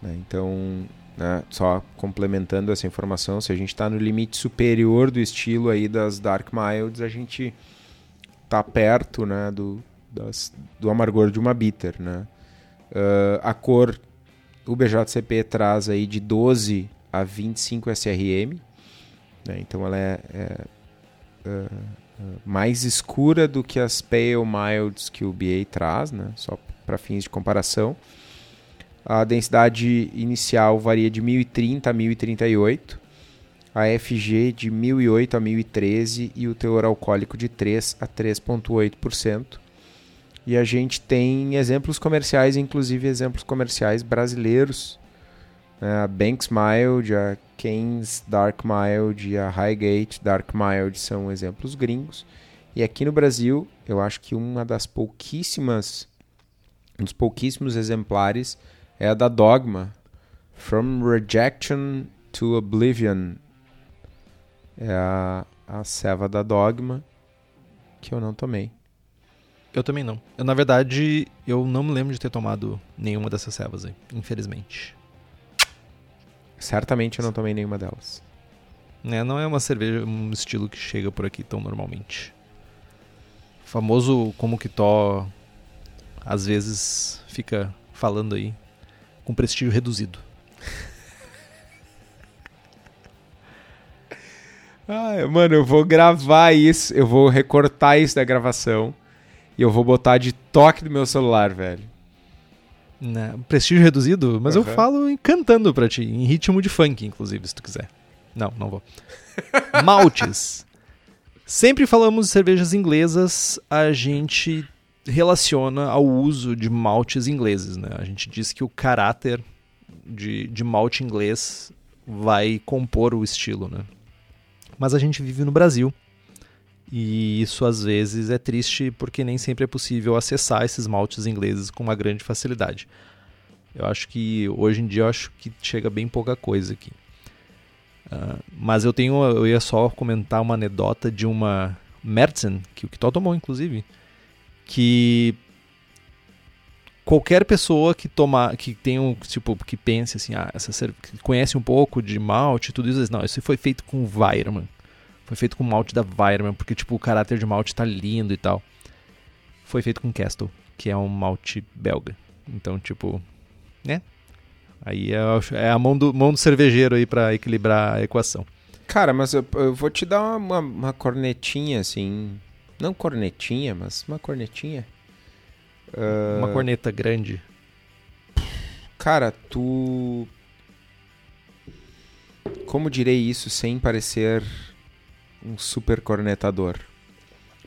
Speaker 1: Né? Então, né, só complementando essa informação, se a gente está no limite superior do estilo aí das Dark Milds, a gente está perto né, do, das, do amargor de uma bitter. Né? Uh, a cor, o BJCP traz aí de 12 a 25 SRM, né? então ela é, é uh, mais escura do que as Pale Milds que o BA traz, né? só para fins de comparação. A densidade inicial varia de 1030 a 1038, a FG de 1008 a 1013 e o teor alcoólico de 3 a 3,8%. E a gente tem exemplos comerciais, inclusive exemplos comerciais brasileiros. Né? A Banks Mild, a Keynes Dark Mild a Highgate Dark Mild são exemplos gringos. E aqui no Brasil, eu acho que uma das pouquíssimas, um dos pouquíssimos exemplares é a da Dogma, From Rejection to Oblivion. É a, a ceva da Dogma que eu não tomei.
Speaker 2: Eu também não. Eu, na verdade, eu não me lembro de ter tomado nenhuma dessas cevas aí, infelizmente.
Speaker 1: Certamente eu não tomei nenhuma delas.
Speaker 2: É, não é uma cerveja, um estilo que chega por aqui tão normalmente. O famoso como que to às vezes fica falando aí com prestígio reduzido.
Speaker 1: ah, mano, eu vou gravar isso, eu vou recortar isso da gravação e eu vou botar de toque do meu celular, velho.
Speaker 2: Né? Prestígio reduzido, mas uhum. eu falo cantando pra ti, em ritmo de funk, inclusive, se tu quiser. Não, não vou. Maltes. Sempre falamos de cervejas inglesas, a gente relaciona ao uso de maltes ingleses, né? A gente diz que o caráter de, de malte inglês vai compor o estilo, né? Mas a gente vive no Brasil e isso às vezes é triste porque nem sempre é possível acessar esses maltes ingleses com uma grande facilidade. Eu acho que hoje em dia eu acho que chega bem pouca coisa aqui. Uh, mas eu tenho, eu ia só comentar uma anedota de uma Mertzen, que o Kitó tomou inclusive, que qualquer pessoa que toma, que tem um, tipo, que pense assim, ah, essa que conhece um pouco de malte tudo isso, não, isso foi feito com Weirman. Foi feito com malte da Weirman, porque tipo, o caráter de malte tá lindo e tal. Foi feito com Castle, que é um malte belga. Então, tipo, né? Aí é, é a mão do, mão do cervejeiro aí pra equilibrar a equação.
Speaker 1: Cara, mas eu, eu vou te dar uma, uma cornetinha, assim. Não cornetinha, mas uma cornetinha. Ah,
Speaker 2: Uma corneta grande.
Speaker 1: Cara, tu. Como direi isso sem parecer um super cornetador?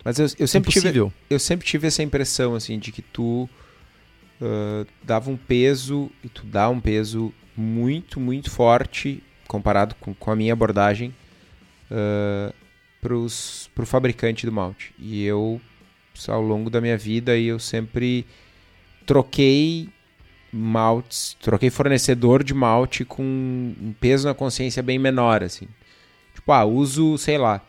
Speaker 1: Mas eu, eu sempre tive, eu sempre tive essa impressão, assim, de que tu ah, dava um peso, e tu dá um peso muito, muito forte, comparado com, com a minha abordagem, uh, pros, pro fabricante do malte. E eu, ao longo da minha vida, eu sempre troquei maltes, troquei fornecedor de malte com um peso na consciência bem menor, assim. Tipo, ah, uso, sei lá,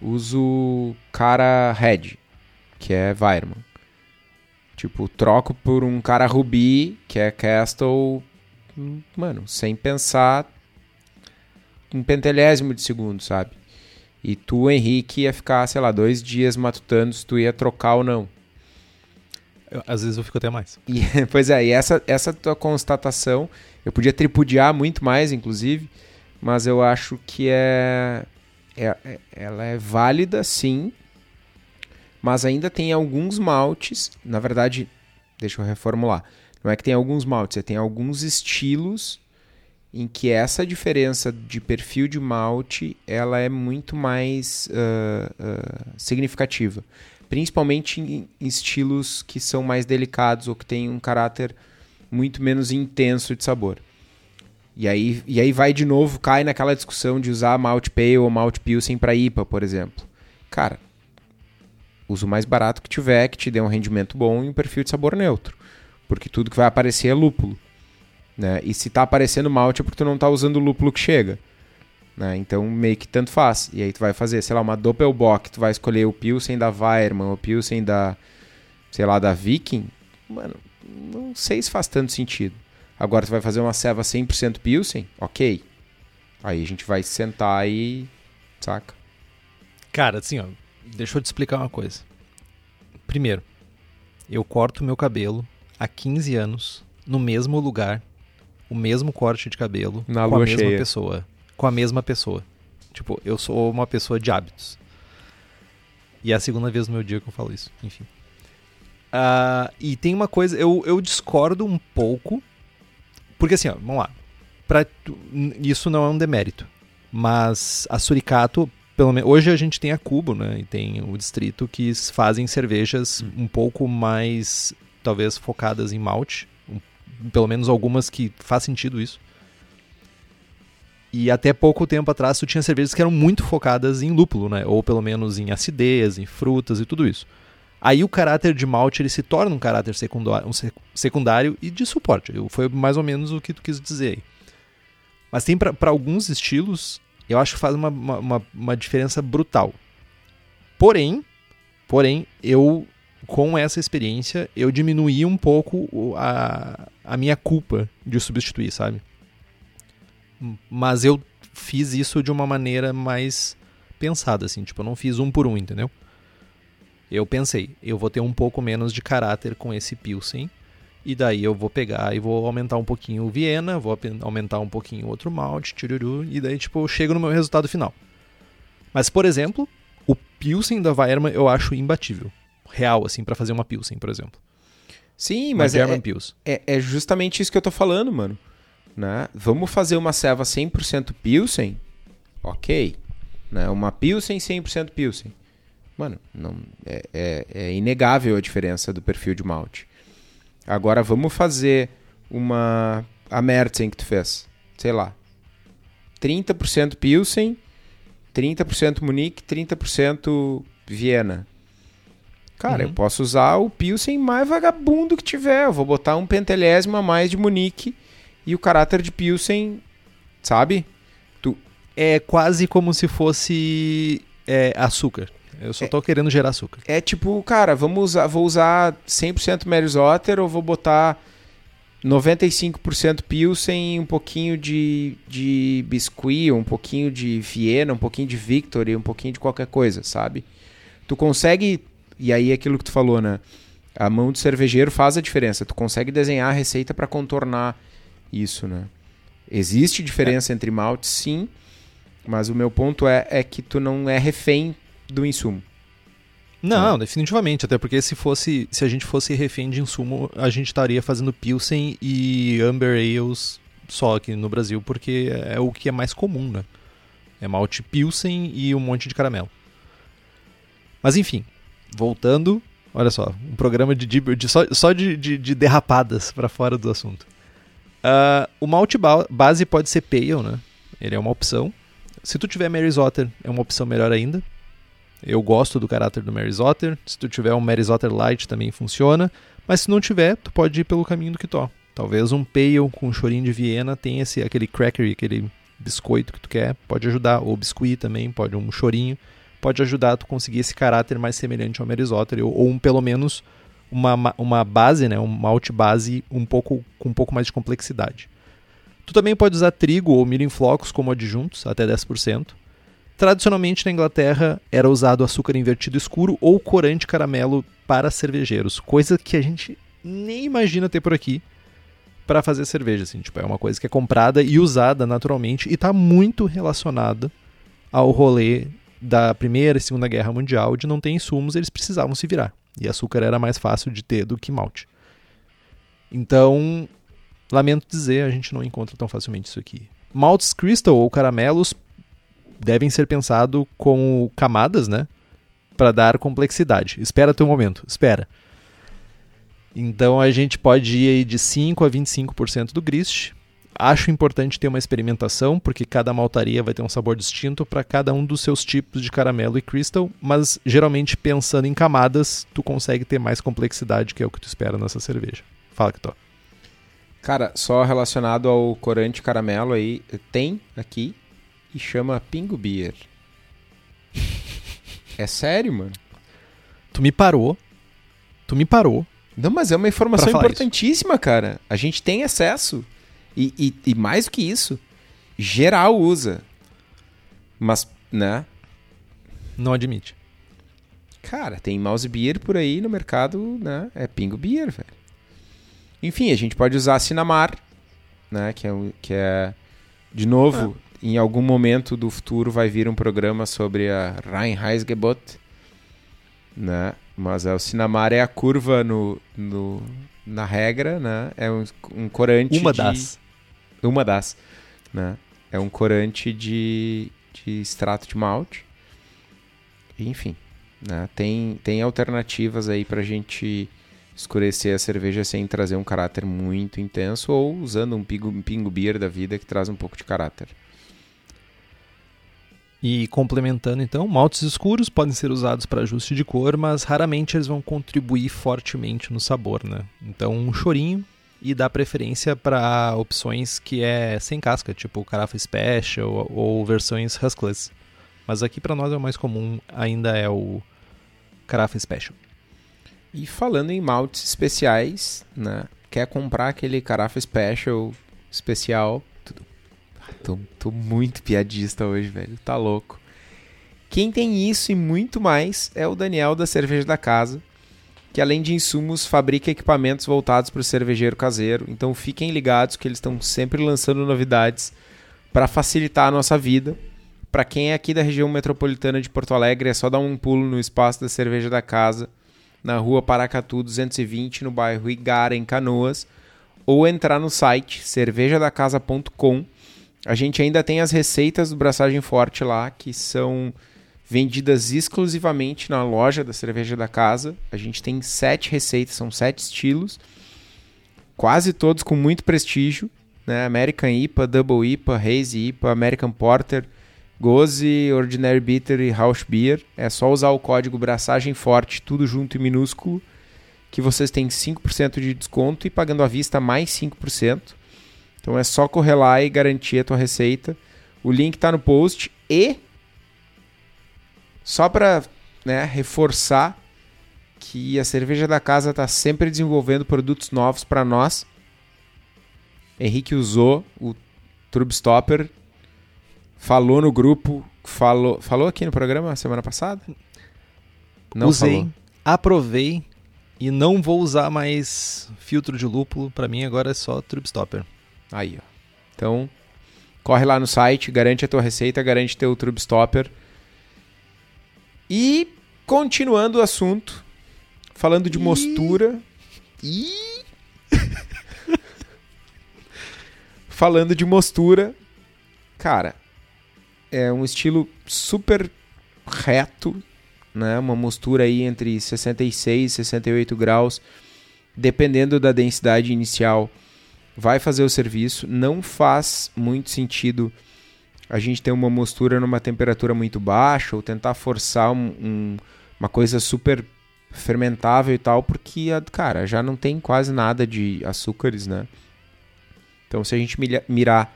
Speaker 1: uso cara Red, que é Weirman. Tipo, troco por um cara Ruby, que é Castle, mano, sem pensar um pentelésimo de segundo, sabe? E tu, Henrique, ia ficar, sei lá, dois dias matutando se tu ia trocar ou não.
Speaker 2: Eu- às vezes eu fico até mais.
Speaker 1: E, pois é, e essa, essa tua constatação, eu podia tripudiar muito mais, inclusive, mas eu acho que é, é- é- ela é válida, sim, mas ainda tem alguns maltes, na verdade, deixa eu reformular, não é que tem alguns maltes, é tem alguns estilos em que essa diferença de perfil de malte, ela é muito mais ah, ah, significativa principalmente em em estilos que são mais delicados ou que têm um caráter muito menos intenso de sabor. E aí, e aí vai de novo, cai naquela discussão de usar Malt Pale ou Malt Pilsen para IPA, por exemplo. Cara, usa o mais barato que tiver, que te dê um rendimento bom e um perfil de sabor neutro. Porque tudo que vai aparecer é lúpulo. Né? E se tá aparecendo malte é porque tu não tá usando o lúpulo que chega. Né? Então meio que tanto faz. E aí tu vai fazer, sei lá, uma Doppelbock, tu vai escolher o Pilsen da Weirman, o Pilsen da, sei lá, da Viking. Mano, não sei se faz tanto sentido. Agora tu vai fazer uma ceva 100% Pilsen, ok. Aí a gente vai sentar e... saca?
Speaker 2: Cara, assim, ó, deixa eu te explicar uma coisa. Primeiro, eu corto meu cabelo há 15 anos, no mesmo lugar, o mesmo corte de cabelo,
Speaker 1: Na
Speaker 2: com a mesma
Speaker 1: cheia.
Speaker 2: pessoa. Com a mesma pessoa. Tipo, eu sou uma pessoa de hábitos. E é a segunda vez no meu dia que eu falo isso, enfim. Ah, e tem uma coisa, eu, eu discordo um pouco, porque assim, ó, vamos lá. Pra, tu- isso não é um demérito. Mas a Suricato, pelo menos. Hoje a gente tem a Cubo, né? E tem o distrito que fazem cervejas um pouco mais, talvez, focadas em malte. Pelo menos algumas que faz sentido isso. E até pouco tempo atrás tu tinha cervejas que eram muito focadas em lúpulo, né? Ou pelo menos em acidez, em frutas e tudo isso. Aí o caráter de malte ele se torna um caráter secundário, um sec- secundário e de suporte. Foi mais ou menos o que tu quis dizer aí. Mas tem para alguns estilos, eu acho que faz uma, uma, uma diferença brutal. Porém, porém, eu com essa experiência, eu diminuí um pouco a, a minha culpa de substituir, sabe? Mas eu fiz isso de uma maneira mais pensada, assim, tipo, eu não fiz um por um, entendeu? Eu pensei, eu vou ter um pouco menos de caráter com esse Pilsen, e daí eu vou pegar e vou aumentar um pouquinho o Viena, vou aumentar um pouquinho o outro malte, tchururu, e daí, tipo, eu chego no meu resultado final. Mas, por exemplo, o Pilsen da Weirman eu acho imbatível. Real, assim, pra fazer uma Pilsen, por exemplo.
Speaker 1: Sim,
Speaker 2: Uma
Speaker 1: mas é,
Speaker 2: Pils.
Speaker 1: é, é justamente isso que eu tô falando, mano. Né? Vamos fazer uma ceva 100% Pilsen? Ok. Né? Uma Pilsen 100% Pilsen. Mano, não, é, é- é inegável a diferença do perfil de malte. Agora vamos fazer uma. A Mertzen que tu fez. Sei lá. 30% Pilsen, 30% Munique, 30% Viena. Cara,
Speaker 2: Uhum.
Speaker 1: eu posso usar o Pilsen mais vagabundo que tiver. Eu vou botar um pentelésimo a mais de Munique e o caráter de Pilsen, sabe?
Speaker 2: É quase como se fosse é, açúcar. Eu só tô querendo gerar açúcar.
Speaker 1: É tipo, cara, vamos usar, vou usar 100% Mary's Otter ou vou botar 95% Pilsen, um pouquinho de, de biscuit, um pouquinho de Viena, um pouquinho de Victory, um pouquinho de qualquer coisa, sabe? Tu consegue, e aí é aquilo que tu falou, né? A mão do cervejeiro faz a diferença. Tu consegue desenhar a receita para contornar isso, né? Existe diferença é. entre maltes, sim, mas o meu ponto é, é que tu não é refém do insumo.
Speaker 2: Não, definitivamente, até porque se fosse, se a gente fosse refém de insumo, a gente estaria fazendo Pilsen e Amber Ales só aqui no Brasil, porque é o que é mais comum, né? É malte Pilsen e um monte de caramelo. Mas enfim, voltando, olha só, um programa de, de só, só de, de, de derrapadas para fora do assunto. Uh, o malte base pode ser pale, né? Ele é uma opção. Se tu tiver Mary's Otter, é uma opção melhor ainda. Eu gosto do caráter do Mary's Otter. Se tu tiver um Mary's Otter Light também funciona. Mas se não tiver, tu pode ir pelo caminho do Kitó. Talvez um pale com um chorinho de Viena tenha esse, aquele cracker, aquele biscoito que tu quer, pode ajudar. Ou biscuit também, pode um chorinho. Pode ajudar a tu conseguir esse caráter mais semelhante ao Mary's Otter. Ou, ou um, pelo menos uma, uma base, né, um malte base um pouco, com um pouco mais de complexidade. Tu também pode usar trigo ou milho em flocos como adjuntos, até 10%. Tradicionalmente na Inglaterra era usado açúcar invertido escuro ou corante caramelo para cervejeiros, coisa que a gente nem imagina ter por aqui para fazer cerveja, assim, tipo, é uma coisa que é comprada e usada naturalmente e está muito relacionada ao rolê da Primeira e Segunda Guerra Mundial de não ter insumos, eles precisavam se virar. E açúcar era mais fácil de ter do que malte. Então, lamento dizer, a gente não encontra tão facilmente isso aqui. Maltes crystal ou caramelos devem ser pensados como camadas, né? Para dar complexidade. Espera teu momento, espera. Então a gente pode ir de 5 a 25% do grist. Acho importante ter uma experimentação, porque cada maltaria vai ter um sabor distinto para cada um dos seus tipos de caramelo e crystal, mas geralmente pensando em camadas, tu consegue ter mais complexidade, que é o que tu espera nessa cerveja. Fala, que
Speaker 1: Cara, só relacionado ao corante caramelo aí, tem aqui e chama Pingo Beer. é sério, mano?
Speaker 2: Tu me parou. Tu me parou.
Speaker 1: Não, mas é uma informação importantíssima, isso. cara. A gente tem acesso. E, e, e, mais do que isso, geral usa. Mas, né?
Speaker 2: Não admite.
Speaker 1: Cara, tem mouse beer por aí no mercado, né? É pingo beer, velho. Enfim, a gente pode usar a Sinamar, né? Que é, que é de novo, ah em algum momento do futuro vai vir um programa sobre a Reinheitsgebot, né? Mas é, o Sinamar é a curva no, no, na regra, né? É um, um corante
Speaker 2: Uma
Speaker 1: de...
Speaker 2: das.
Speaker 1: Uma das, né? É um corante de, de extrato de malte. Enfim, né? Tem, tem alternativas aí pra gente escurecer a cerveja sem trazer um caráter muito intenso ou usando um pingo, um pingo beer da vida que traz um pouco de caráter.
Speaker 2: E complementando então, maltes escuros podem ser usados para ajuste de cor, mas raramente eles vão contribuir fortemente no sabor, né? Então um chorinho e dá preferência para opções que é sem casca, tipo carafa special ou, versões huskless. Mas aqui para nós é o mais comum ainda é o carafa special.
Speaker 1: E falando em maltes especiais, né? Quer comprar aquele carafa special especial Tô, tô muito piadista hoje, velho. Tá louco. Quem tem isso e muito mais é o Daniel da Cerveja da Casa, que além de insumos fabrica equipamentos voltados para o cervejeiro caseiro. Então fiquem ligados que eles estão sempre lançando novidades para facilitar a nossa vida. Para quem é aqui da região metropolitana de Porto Alegre, é só dar um pulo no espaço da Cerveja da Casa, na rua Paracatu 220, no bairro Igara, em Canoas, ou entrar no site cervejadacasa.com a gente ainda tem as receitas do Braçagem Forte lá, que são vendidas exclusivamente na loja da cerveja da casa. A gente tem sete receitas, são sete estilos, quase todos com muito prestígio. Né? American IPA, Double IPA, Hazy IPA, American Porter, Goze, Ordinary Bitter e House Beer. É só usar o código Braçagem Forte, tudo junto e minúsculo, que vocês têm 5% de desconto e pagando à vista mais 5%. Então é só correr lá e garantir a tua receita. O link está no post e só para né, reforçar que a cerveja da casa está sempre desenvolvendo produtos novos para nós. Henrique usou o Trub Stopper, falou no grupo, falou, falou aqui no programa semana passada?
Speaker 2: Não Usei, falou. aprovei e não vou usar mais filtro de lúpulo. Para mim agora é só Trub Stopper.
Speaker 1: Aí, ó. Então, corre lá no site, garante a tua receita, garante teu Trub Stopper. E continuando o assunto, falando de mostura. E... falando de mostura, cara, é um estilo super reto, né? Uma mostura aí entre 66 e 68 graus, dependendo da densidade inicial, vai fazer o serviço. Não faz muito sentido a gente ter uma mostura numa temperatura muito baixa ou tentar forçar um, um, uma coisa super fermentável e tal, porque, cara, já não tem quase nada de açúcares, né? Então, se a gente mirar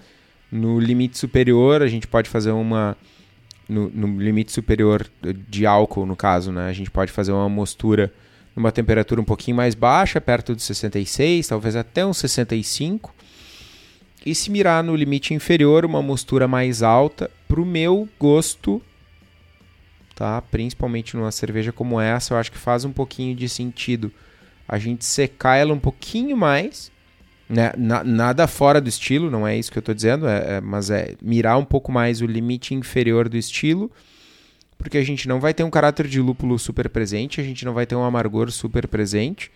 Speaker 1: no limite superior, a gente pode fazer uma. No, no, limite superior de álcool, no caso, né? A gente pode fazer uma mostura numa temperatura um pouquinho mais baixa, perto de 66, talvez até uns 65. E se mirar no limite inferior, uma mostura mais alta, para o meu gosto, tá? Principalmente numa cerveja como essa, eu acho que faz um pouquinho de sentido a gente secar ela um pouquinho mais, né? Na, nada fora do estilo, não é isso que eu estou dizendo, é, é, mas é mirar um pouco mais o limite inferior do estilo, porque a gente não vai ter um caráter de lúpulo super presente, a gente não vai ter um amargor super presente,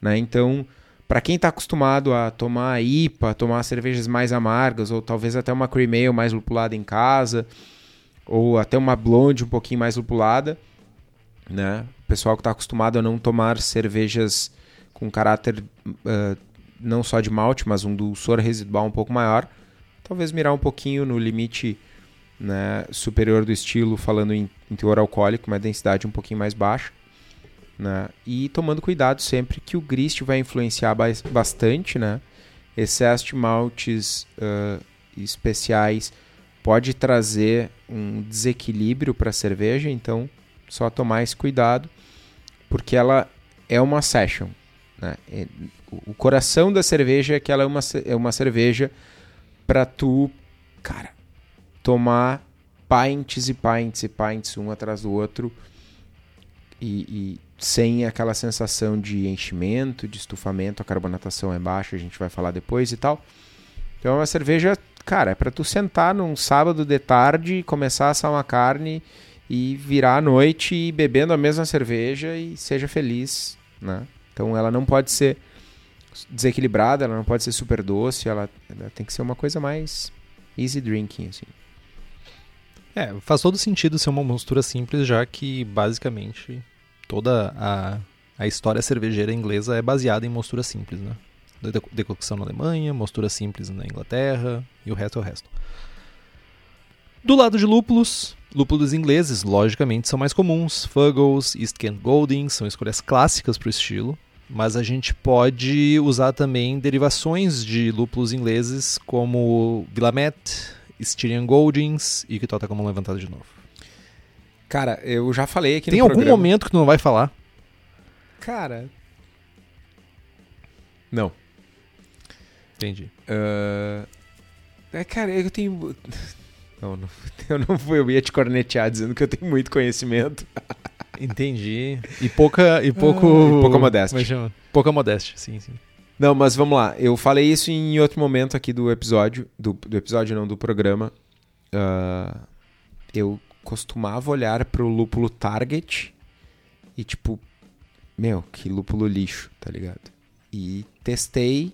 Speaker 1: né? Então, para quem está acostumado a tomar IPA, tomar cervejas mais amargas, ou talvez até uma cream ale mais lupulada em casa, ou até uma blonde um pouquinho mais lupulada, né? O pessoal que está acostumado a não tomar cervejas com caráter uh, não só de malte, mas um dulçor residual um pouco maior, talvez mirar um pouquinho no limite né, superior do estilo, falando em, em teor alcoólico, uma densidade um pouquinho mais baixa. Né? E tomando cuidado sempre que o grist vai influenciar bastante, né? Excesso de maltes uh, especiais pode trazer um desequilíbrio para a cerveja, então só tomar esse cuidado, porque ela é uma session. Né? O coração da cerveja é que ela é uma, é uma cerveja para tu, cara, tomar pints e pints e pints um atrás do outro e, e sem aquela sensação de enchimento, de estufamento, a carbonatação é baixa, a gente vai falar depois e tal. Então é uma cerveja cara, é pra tu sentar num sábado de tarde, começar a assar uma carne e virar à noite e bebendo a mesma cerveja e seja feliz, né? Então ela não pode ser desequilibrada, ela não pode ser super doce, ela, ela tem que ser uma coisa mais easy drinking, assim.
Speaker 2: É, faz todo sentido ser uma mostura simples, já que basicamente toda a, a história cervejeira inglesa é baseada em mostura simples, né? decocção na Alemanha, mostura simples na Inglaterra e o resto é o resto. Do lado de lúpulos, lúpulos ingleses, logicamente, são mais comuns. Fuggles, East Kent Goldings são escolhas clássicas para o estilo, mas a gente pode usar também derivações de lúpulos ingleses como Willamette, Styrian Goldings e que tá como levantado de novo.
Speaker 1: Cara, eu já falei aqui
Speaker 2: Tem
Speaker 1: no
Speaker 2: algum programa... momento que tu não vai falar?
Speaker 1: Cara. Não.
Speaker 2: Entendi.
Speaker 1: Uh, é, cara, eu tenho. Não, não, eu não fui, eu ia te cornetear dizendo que eu tenho muito conhecimento.
Speaker 2: Entendi. E pouca. E pouco.
Speaker 1: Ah, e pouca modéstia.
Speaker 2: Pouca modéstia, sim, sim.
Speaker 1: Não, mas vamos lá. Eu falei isso em outro momento aqui do episódio. Do, do episódio, não, do programa. Uh, eu costumava olhar pro lúpulo Target e tipo, meu, que lúpulo lixo, tá ligado? E testei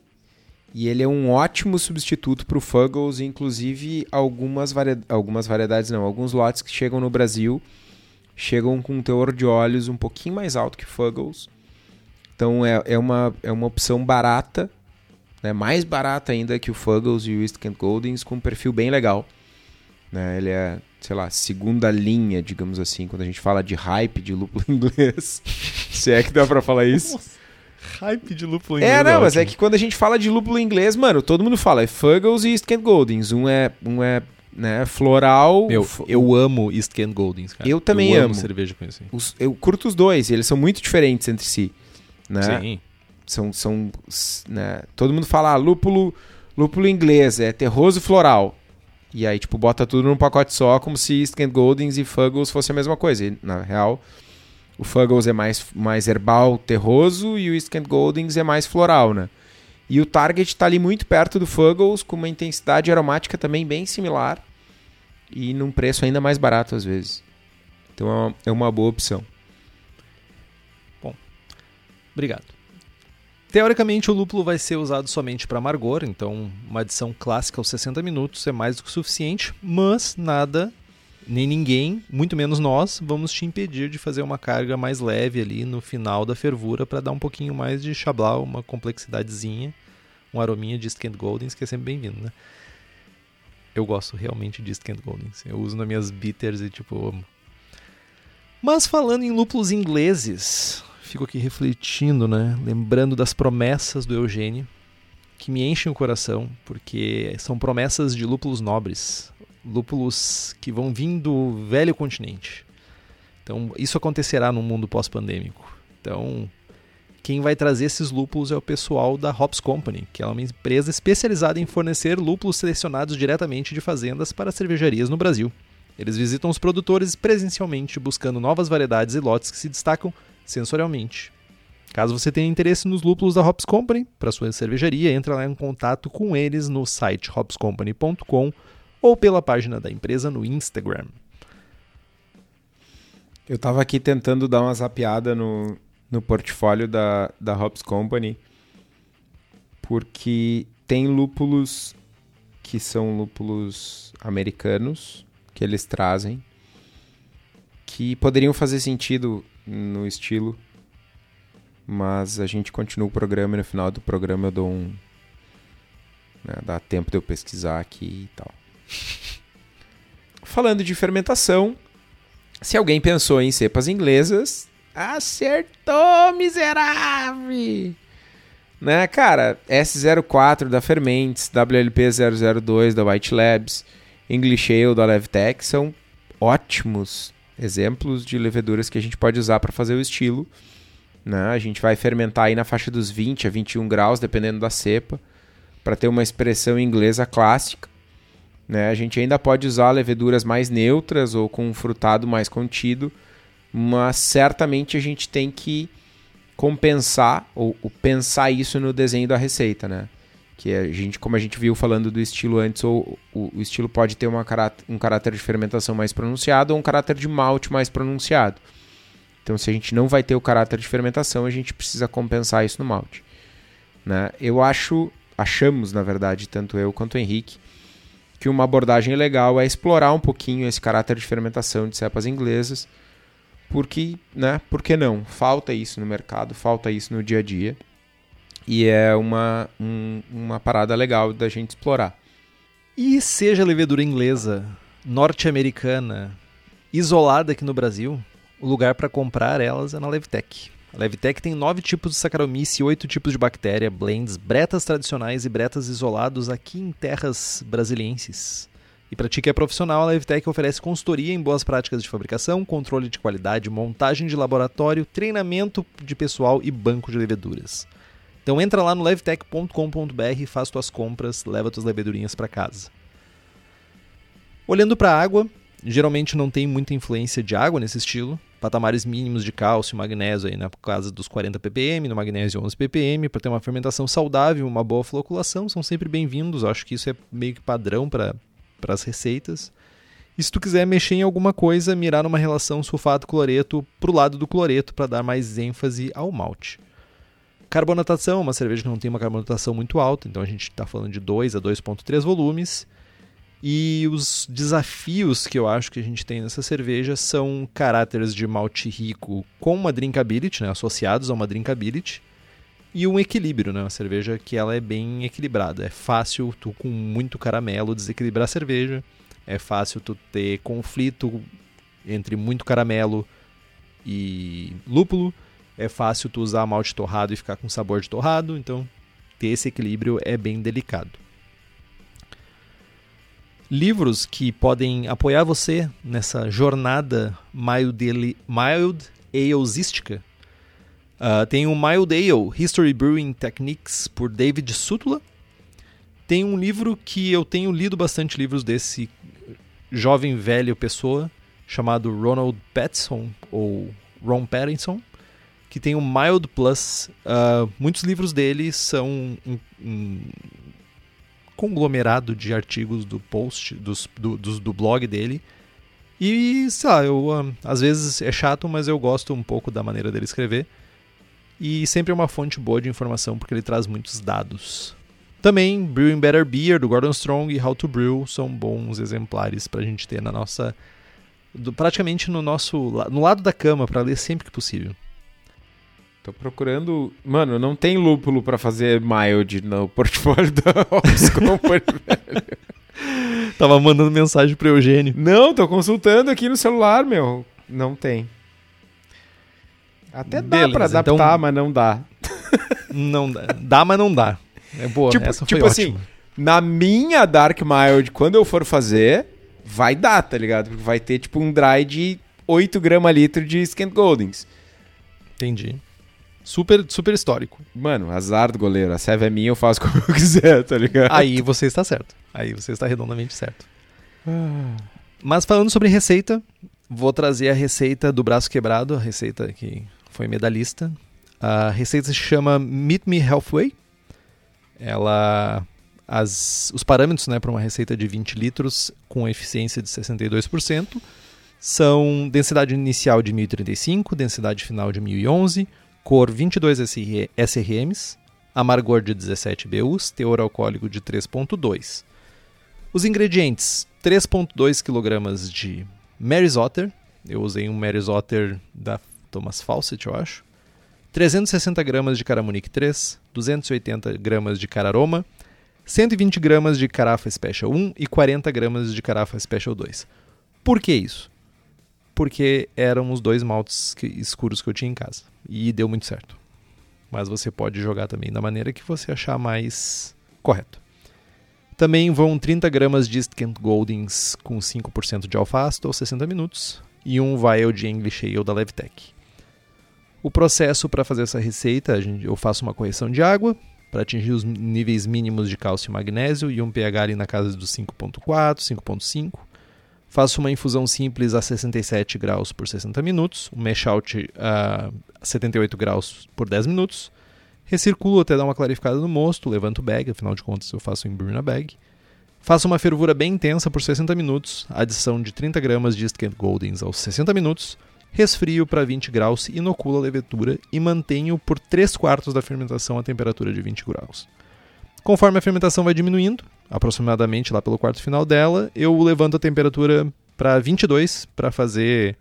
Speaker 1: e ele é um ótimo substituto para o Fuggles, inclusive algumas, vari... algumas variedades, não, alguns lotes que chegam no Brasil chegam com um teor de óleos um pouquinho mais alto que Fuggles. Então é, é, uma, é uma opção barata, né, mais barata ainda que o Fuggles e o East Kent Goldings, com um perfil bem legal. Né, ele é, sei lá, segunda linha, digamos assim, quando a gente fala de hype de lúpulo inglês. se é que dá para falar isso. Nossa
Speaker 2: hype de lúpulo
Speaker 1: é, inglês. É, não, mas é que quando a gente fala de lúpulo inglês, mano, todo mundo fala é Fuggles e East Kent Goldings. Um é, um é né, floral.
Speaker 2: Eu,
Speaker 1: f-
Speaker 2: eu amo East Kent Goldings, cara.
Speaker 1: Eu também
Speaker 2: eu
Speaker 1: amo.
Speaker 2: cerveja com isso.
Speaker 1: os- eu curto os dois, eles são muito diferentes entre si. Né?
Speaker 2: Sim.
Speaker 1: São, são né, todo mundo fala ah, lúpulo, lúpulo inglês, é terroso e floral. E aí, tipo, bota tudo num pacote só, como se East Kent Goldings e Fuggles fosse a mesma coisa. E, na real, o Fuggles é mais, mais herbal, terroso, e o East Kent Goldings é mais floral, né? E o Target tá ali muito perto do Fuggles, com uma intensidade aromática também bem similar. E num preço ainda mais barato, às vezes. Então é uma, é boa opção.
Speaker 2: Obrigado. Teoricamente, o lúpulo vai ser usado somente para amargor, então uma adição clássica aos 60 minutos é mais do que suficiente, mas nada, nem ninguém, muito menos nós, vamos te impedir de fazer uma carga mais leve ali no final da fervura para dar um pouquinho mais de chablau, uma complexidadezinha, um arominha de East Kent Goldings, que é sempre bem-vindo, né? Eu gosto realmente de East Kent Goldings. Eu uso nas minhas bitters e tipo amo. Mas falando em lúpulos ingleses, fico aqui refletindo, né? Lembrando das promessas do Eugênio, que me enchem o coração, porque são promessas de lúpulos nobres, lúpulos que vão vir do velho continente. Então, isso acontecerá no mundo pós-pandêmico. Então, quem vai trazer esses lúpulos é o pessoal da Hops Company, que é uma empresa especializada em fornecer lúpulos selecionados diretamente de fazendas para cervejarias no Brasil. Eles visitam os produtores presencialmente, buscando novas variedades e lotes que se destacam sensorialmente. Caso você tenha interesse nos lúpulos da Hops Company para sua cervejaria, entre lá em contato com eles no site hopscompany.com ou pela página da empresa no Instagram.
Speaker 1: Eu tava aqui tentando dar uma zapeada no, no portfólio da, da Hops Company, porque tem lúpulos que são lúpulos americanos, que eles trazem, que poderiam fazer sentido no estilo, mas a gente continua o programa e no final do programa eu dou um. Né, dá tempo de eu pesquisar aqui e tal. Falando de fermentação, se alguém pensou em cepas inglesas, acertou, miserável! Né, cara, S04 da Fermentes, WLP002 da White Labs, English Ale da Levtech são ótimos exemplos de leveduras que a gente pode usar para fazer o estilo. Né? A gente vai fermentar aí na faixa dos 20 a 21 graus, dependendo da cepa, para ter uma expressão inglesa clássica. Né? A gente ainda pode usar leveduras mais neutras ou com um frutado mais contido, mas certamente a gente tem que compensar ou, ou, pensar isso no desenho da receita, né? Que a gente, como a gente viu falando do estilo antes, ou, o, o estilo pode ter uma caráter, um caráter de fermentação mais pronunciado ou um caráter de malte mais pronunciado. Então, se a gente não vai ter o caráter de fermentação, a gente precisa compensar isso no malte. Né? Eu acho, achamos, na verdade, tanto eu quanto o Henrique, que uma abordagem legal é explorar um pouquinho esse caráter de fermentação de cepas inglesas, porque, né, por que não? Falta isso no mercado, falta isso no dia a dia, e é uma, um, uma parada legal da gente explorar.
Speaker 2: E seja levedura inglesa, norte-americana, isolada aqui no Brasil, o lugar para comprar elas é na Levtech. A Levtech tem nove tipos de Saccharomyces e oito tipos de bactéria, blends, bretas tradicionais e bretas isolados aqui em terras brasilienses. E para ti que é profissional, a Levtech oferece consultoria em boas práticas de fabricação, controle de qualidade, montagem de laboratório, treinamento de pessoal e banco de leveduras. Então entra lá no levtech.com.br, faz tuas compras, leva tuas levedurinhas para casa. Olhando para a água, geralmente não tem muita influência de água nesse estilo. Patamares mínimos de cálcio e magnésio aí na casa dos 40 ppm, no magnésio 11 ppm, para ter uma fermentação saudável, uma boa floculação, são sempre bem-vindos. Acho que isso é meio que padrão para as receitas. E se tu quiser mexer em alguma coisa, mirar numa relação sulfato-cloreto pro lado do cloreto para dar mais ênfase ao malte. Carbonatação, uma cerveja que não tem uma carbonatação muito alta, então a gente está falando de 2 a 2,3 volumes. E os desafios que eu acho que a gente tem nessa cerveja são caráteres de malte rico com uma drinkability, né, associados a uma drinkability, e um equilíbrio, né, uma cerveja que ela é bem equilibrada. É fácil tu com muito caramelo desequilibrar a cerveja, é fácil tu ter conflito entre muito caramelo e lúpulo, é fácil tu usar malte torrado e ficar com sabor de torrado, então ter esse equilíbrio é bem delicado. livros que podem apoiar você nessa jornada mild, mild alesística. Uh, tem o Mild Ale, History Brewing Techniques, por David Sutula. Tem um livro que eu tenho lido bastante livros desse jovem velho pessoa, chamado Ronald Pattinson, ou Ron Pattinson, que tem o Mild Plus. Uh, muitos livros dele são um, um, conglomerado de artigos do post, dos, do, do, do blog dele. E, sei lá, eu, uh, às vezes é chato, mas eu gosto um pouco da maneira dele escrever. E sempre é uma fonte boa de informação porque ele traz muitos dados. Também Brewing Better Beer do Gordon Strong e How to Brew são bons exemplares para a gente ter na nossa do, praticamente no nosso no lado da cama para ler sempre que possível.
Speaker 1: Tô procurando. Mano, não tem lúpulo para fazer mild no portfólio da Hobbs Company, velho.
Speaker 2: Tava mandando mensagem pro Eugênio.
Speaker 1: Não, tô consultando aqui no celular, meu. Não tem. Até Beleza, dá pra adaptar, então... mas não dá.
Speaker 2: Não dá. Dá, mas não dá. É boa,
Speaker 1: tipo,
Speaker 2: essa
Speaker 1: tipo assim, na minha Dark Mild, quando eu for fazer, vai dar, tá ligado? Porque vai ter tipo um dry de 8 gramas litro de Skent Goldings.
Speaker 2: Entendi. Super, super histórico.
Speaker 1: Mano, azar do goleiro. A serve é minha, eu faço como eu quiser, tá ligado?
Speaker 2: Aí você está certo. Aí você está redondamente certo. Ah. Mas falando sobre receita, vou trazer a receita do braço quebrado, a receita que foi medalhista. A receita se chama Meet Me Halfway. Ela as, os parâmetros né, para uma receita de 20 litros com eficiência de 62% são densidade inicial de 1035, densidade final de 1011, cor 22 SRMs, amargor de 17 BUs, teor alcoólico de 3.2. Os ingredientes: 3.2 kg de Mary's Otter. Eu usei um Mary's Otter da Thomas Fawcett, eu acho. 360 gramas de Caramunique 3, 280 gramas de Cararoma, 120 gramas de Carafa Special 1 e 40 gramas de Carafa Special 2. Por que isso? Porque eram os dois maltes que, escuros que eu tinha em casa. E deu muito certo. Mas você pode jogar também da maneira que você achar mais correto. Também vão 30 gramas de Kent Goldings com 5% de alfasto aos 60 minutos e um vial de English Ale da Levtech. O processo para fazer essa receita, eu faço uma correção de água para atingir os níveis mínimos de cálcio e magnésio e um pH ali na casa dos 5.4, 5.5. Faço uma infusão simples a 67 graus por 60 minutos, um mash out a 78 graus por 10 minutos. Recirculo até dar uma clarificada no mosto, levanto o bag, afinal de contas eu faço em brew na bag. Faço uma fervura bem intensa por 60 minutos, adição de 30 gramas de Skent Goldings aos 60 minutos, resfrio para 20 graus, inoculo a levedura e mantenho por 3 quartos da fermentação a temperatura de 20 graus. Conforme a fermentação vai diminuindo, aproximadamente lá pelo quarto final dela, eu levanto a temperatura para 22 para fazer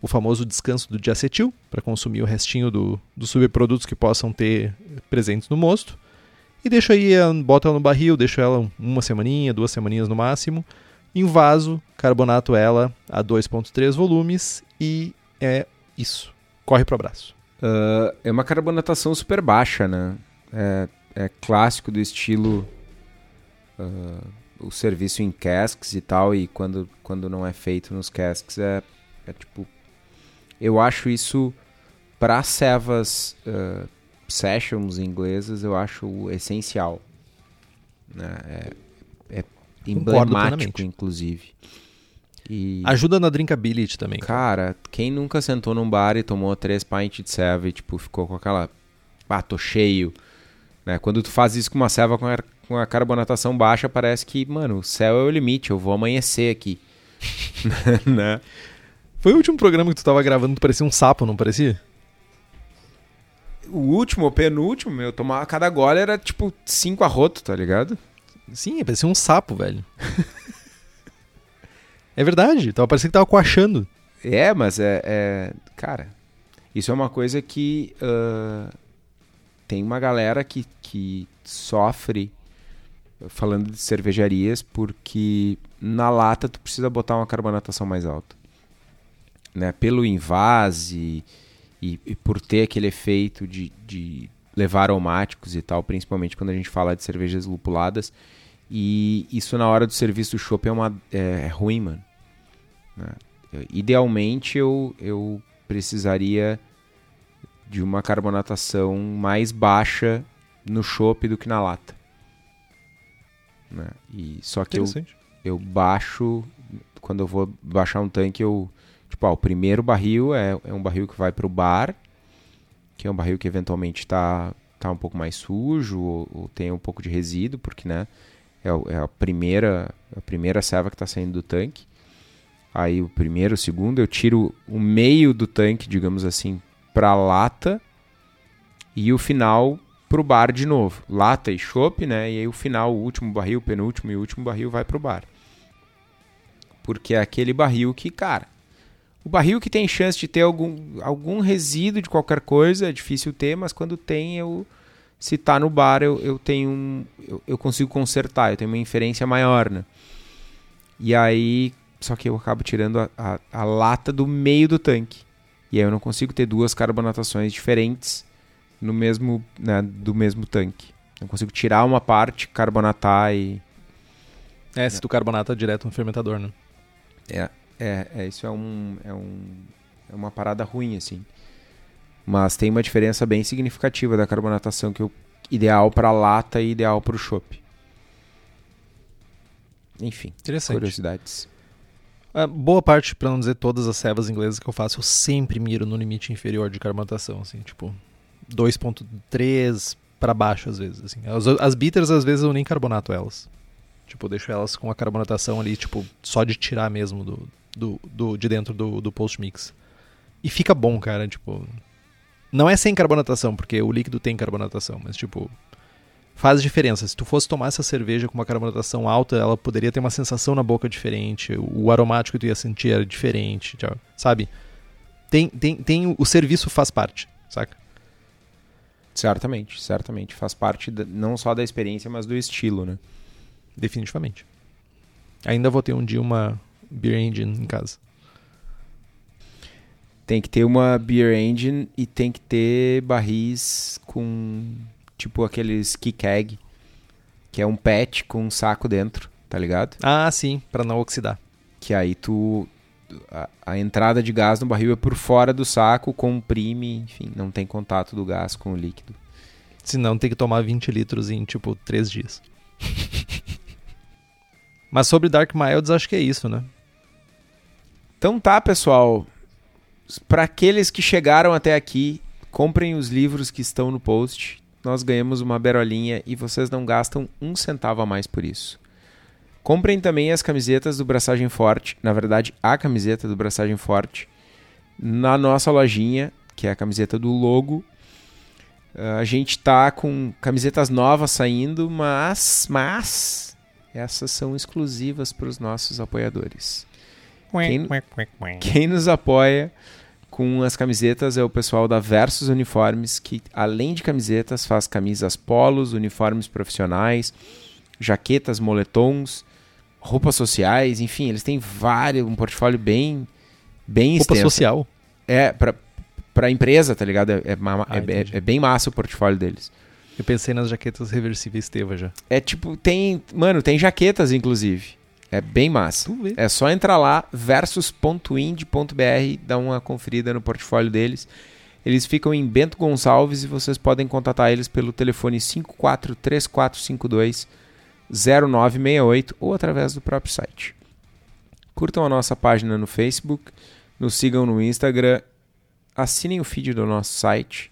Speaker 2: o famoso descanso do diacetil, para consumir o restinho do, dos subprodutos que possam ter presentes no mosto. E deixo aí, boto ela no barril, deixo ela uma semaninha, duas semaninhas no máximo, Invaso, carbonato ela a 2.3 volumes e é isso. Corre pro abraço.
Speaker 1: Uh, é uma carbonatação super baixa, né? É, é clássico do estilo uh, o serviço em casks e tal, e quando, quando não é feito nos casks é, é tipo... Eu acho isso para cevas uh, sessions inglesas, eu acho essencial. Né? É, emblemático, inclusive.
Speaker 2: E... Ajuda na drinkability também.
Speaker 1: Cara, quem nunca sentou num bar e tomou três pints de serva e tipo, ficou com aquela. Ah, tô cheio. Né? Quando tu faz isso com uma serva com a, carbonatação baixa, parece que, mano, o céu é o limite, eu vou amanhecer aqui. né?
Speaker 2: Foi o último programa que tu tava gravando, tu parecia um sapo, não parecia?
Speaker 1: O último, o penúltimo, meu, tomar cada gole era tipo cinco arroto, tá ligado?
Speaker 2: Sim, parecia um sapo, velho. é verdade, tava parecendo que tava coachando.
Speaker 1: É, mas é, é, Cara, isso é uma coisa que. Uh, tem uma galera que, que sofre falando de cervejarias porque na lata tu precisa botar uma carbonatação mais alta. Né? Pelo invase e, e por ter aquele efeito de, de levar aromáticos e tal, principalmente quando a gente fala de cervejas lupuladas E isso na hora do serviço do chopp é, uma, é, é ruim, mano. Né? Idealmente eu, eu precisaria de uma carbonatação mais baixa no chopp do que na lata. Né? E só que eu, eu baixo quando eu vou baixar um tanque eu tipo ah, o primeiro barril é, é um barril que vai para o bar que é um barril que eventualmente está tá um pouco mais sujo ou, ou, tem um pouco de resíduo porque né é, é a primeira a primeira serva que está saindo do tanque aí o primeiro o segundo eu tiro o meio do tanque digamos assim para a lata e o final para o bar de novo. Lata e chopp, né? E aí o final, o último barril, o penúltimo e último barril vai para o bar. Porque é aquele barril que, cara, o barril que tem chance de ter algum, algum resíduo de qualquer coisa, é difícil ter, mas quando tem, eu se tá no bar, eu, eu tenho um, eu, eu consigo consertar, eu tenho uma inferência maior, né? E aí, só que eu acabo tirando a, a, a lata do meio do tanque. E aí eu não consigo ter duas carbonatações diferentes no mesmo, né, do mesmo tanque. Eu consigo tirar uma parte, carbonatar e.
Speaker 2: É, se tu carbonata direto no fermentador, né?
Speaker 1: É, é, é isso é um, é um é uma parada ruim assim. Mas tem uma diferença bem significativa da carbonatação que eu ideal para lata e ideal para o chopp. Enfim, curiosidades.
Speaker 2: Uh, boa parte, para não dizer todas as cevas inglesas que eu faço, eu sempre miro no limite inferior de carbonatação, assim, tipo 2.3 para baixo às vezes, assim. As, as bitters às vezes eu nem carbonato elas. Tipo, eu deixo elas com a carbonatação ali, tipo, só de tirar mesmo do, do, do de dentro do, do post mix. E fica bom, cara, tipo, não é sem carbonatação, porque o líquido tem carbonatação, mas tipo, faz diferença. Se tu fosse tomar essa cerveja com uma carbonatação alta, ela poderia ter uma sensação na boca diferente, o aromático que tu ia sentir era diferente, sabe? Tem, tem, tem, o serviço faz parte, saca?
Speaker 1: Certamente, certamente. Faz parte da, não só da experiência, mas do estilo, né?
Speaker 2: Definitivamente. Ainda vou ter um dia uma Beer Engine em casa.
Speaker 1: Tem que ter uma Beer Engine e tem que ter barris com tipo aqueles kick que é um pet com um saco dentro, tá ligado?
Speaker 2: Ah, sim, para não oxidar.
Speaker 1: Que aí tu a, a, entrada de gás no barril é por fora do saco, comprime, enfim, não tem contato do gás com o líquido.
Speaker 2: Senão tem que tomar 20 litros em, tipo, 3 dias. Mas sobre Dark Milds, acho que é isso, né?
Speaker 1: Então tá, pessoal. Para aqueles que chegaram até aqui, comprem os livros que estão no post. Nós ganhamos uma berolinha e vocês não gastam um centavo a mais por isso. Comprem também as camisetas do Braçagem Forte, na verdade, a camiseta do Braçagem Forte, na nossa lojinha, que é a camiseta do logo. Uh, a gente tá com camisetas novas saindo, mas, mas essas são exclusivas para os nossos apoiadores. Quem, quem nos apoia com as camisetas é o pessoal da Versus Uniformes, que além de camisetas faz camisas polos, uniformes profissionais, jaquetas, moletons, roupas sociais, enfim, eles têm vários, um portfólio bem, bem
Speaker 2: Roupa extenso. social?
Speaker 1: É, pra, pra empresa, tá ligado? É, é, ah, é, é, bem massa o portfólio deles.
Speaker 2: Eu pensei nas jaquetas reversíveis Teva já.
Speaker 1: É tipo, tem. Mano, tem jaquetas, inclusive. É bem massa. É só entrar lá, versus.ind.br, dar uma conferida no portfólio deles. Eles ficam em Bento Gonçalves e vocês podem contatar eles pelo telefone 543452 0968 ou através do próprio site. Curtam a nossa página no Facebook, nos sigam no Instagram, assinem o feed do nosso site.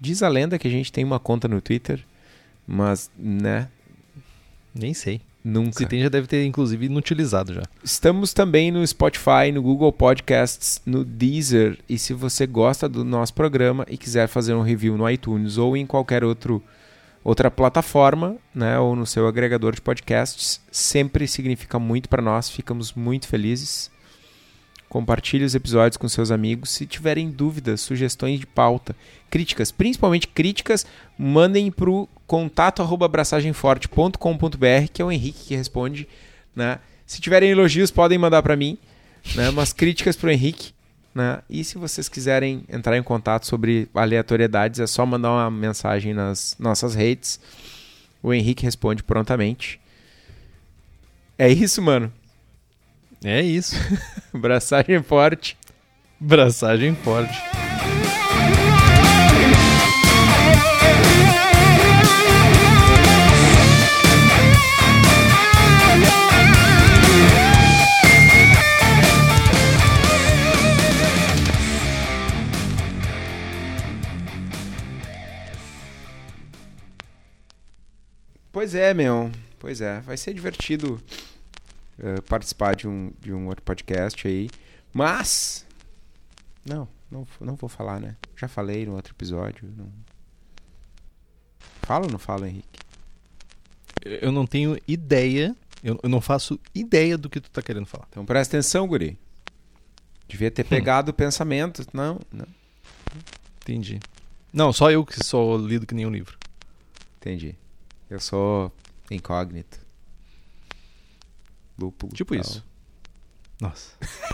Speaker 1: Diz a lenda que a gente tem uma conta no Twitter, mas, né?
Speaker 2: Nem sei.
Speaker 1: Nunca.
Speaker 2: Se tem, já deve ter, inclusive, inutilizado já.
Speaker 1: Estamos também no Spotify, no Google Podcasts, no Deezer. E se você gosta do nosso programa e quiser fazer um review no iTunes ou em qualquer outro outra plataforma, né, ou no seu agregador de podcasts, sempre significa muito para nós, ficamos muito felizes. Compartilhe os episódios com seus amigos. Se tiverem dúvidas, sugestões de pauta, críticas, principalmente críticas, mandem para o contato abraçagemforte.com.br, que é o Henrique que responde. Né? Se tiverem elogios, podem mandar para mim, né? mas críticas para o Henrique. Né? E se vocês quiserem entrar em contato sobre aleatoriedades, é só mandar uma mensagem nas nossas redes. O Henrique responde prontamente. É isso, mano.
Speaker 2: É isso.
Speaker 1: Braçagem forte.
Speaker 2: Braçagem forte.
Speaker 1: Pois é, meu. Pois é. Vai ser divertido uh, participar de um, de um outro podcast aí. Mas. Não, não, não vou falar, né? Já falei no outro episódio. Não... Fala ou não fala, Henrique?
Speaker 2: Eu não tenho ideia. Eu, eu não faço ideia do que tu tá querendo falar.
Speaker 1: Então presta atenção, Guri. Devia ter pegado o pensamento. Não, não.
Speaker 2: Entendi. Não, só eu que sou lido que nem um livro.
Speaker 1: Entendi. Eu sou incógnito. Lúpulo.
Speaker 2: Tipo
Speaker 1: tal.
Speaker 2: isso. Nossa.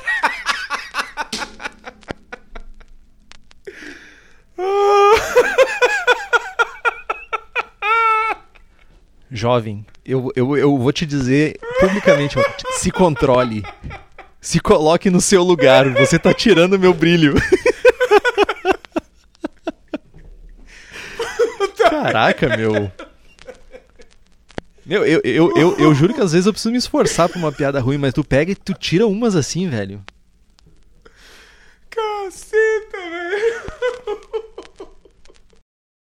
Speaker 2: Jovem, eu, eu, eu vou te dizer publicamente, se controle. Se coloque no seu lugar. Você tá tirando meu brilho. Caraca, meu. Meu, eu, eu, eu, eu, juro que às vezes eu preciso me esforçar pra uma piada ruim, mas tu pega e tu tira umas assim, velho.
Speaker 1: Caceta, velho.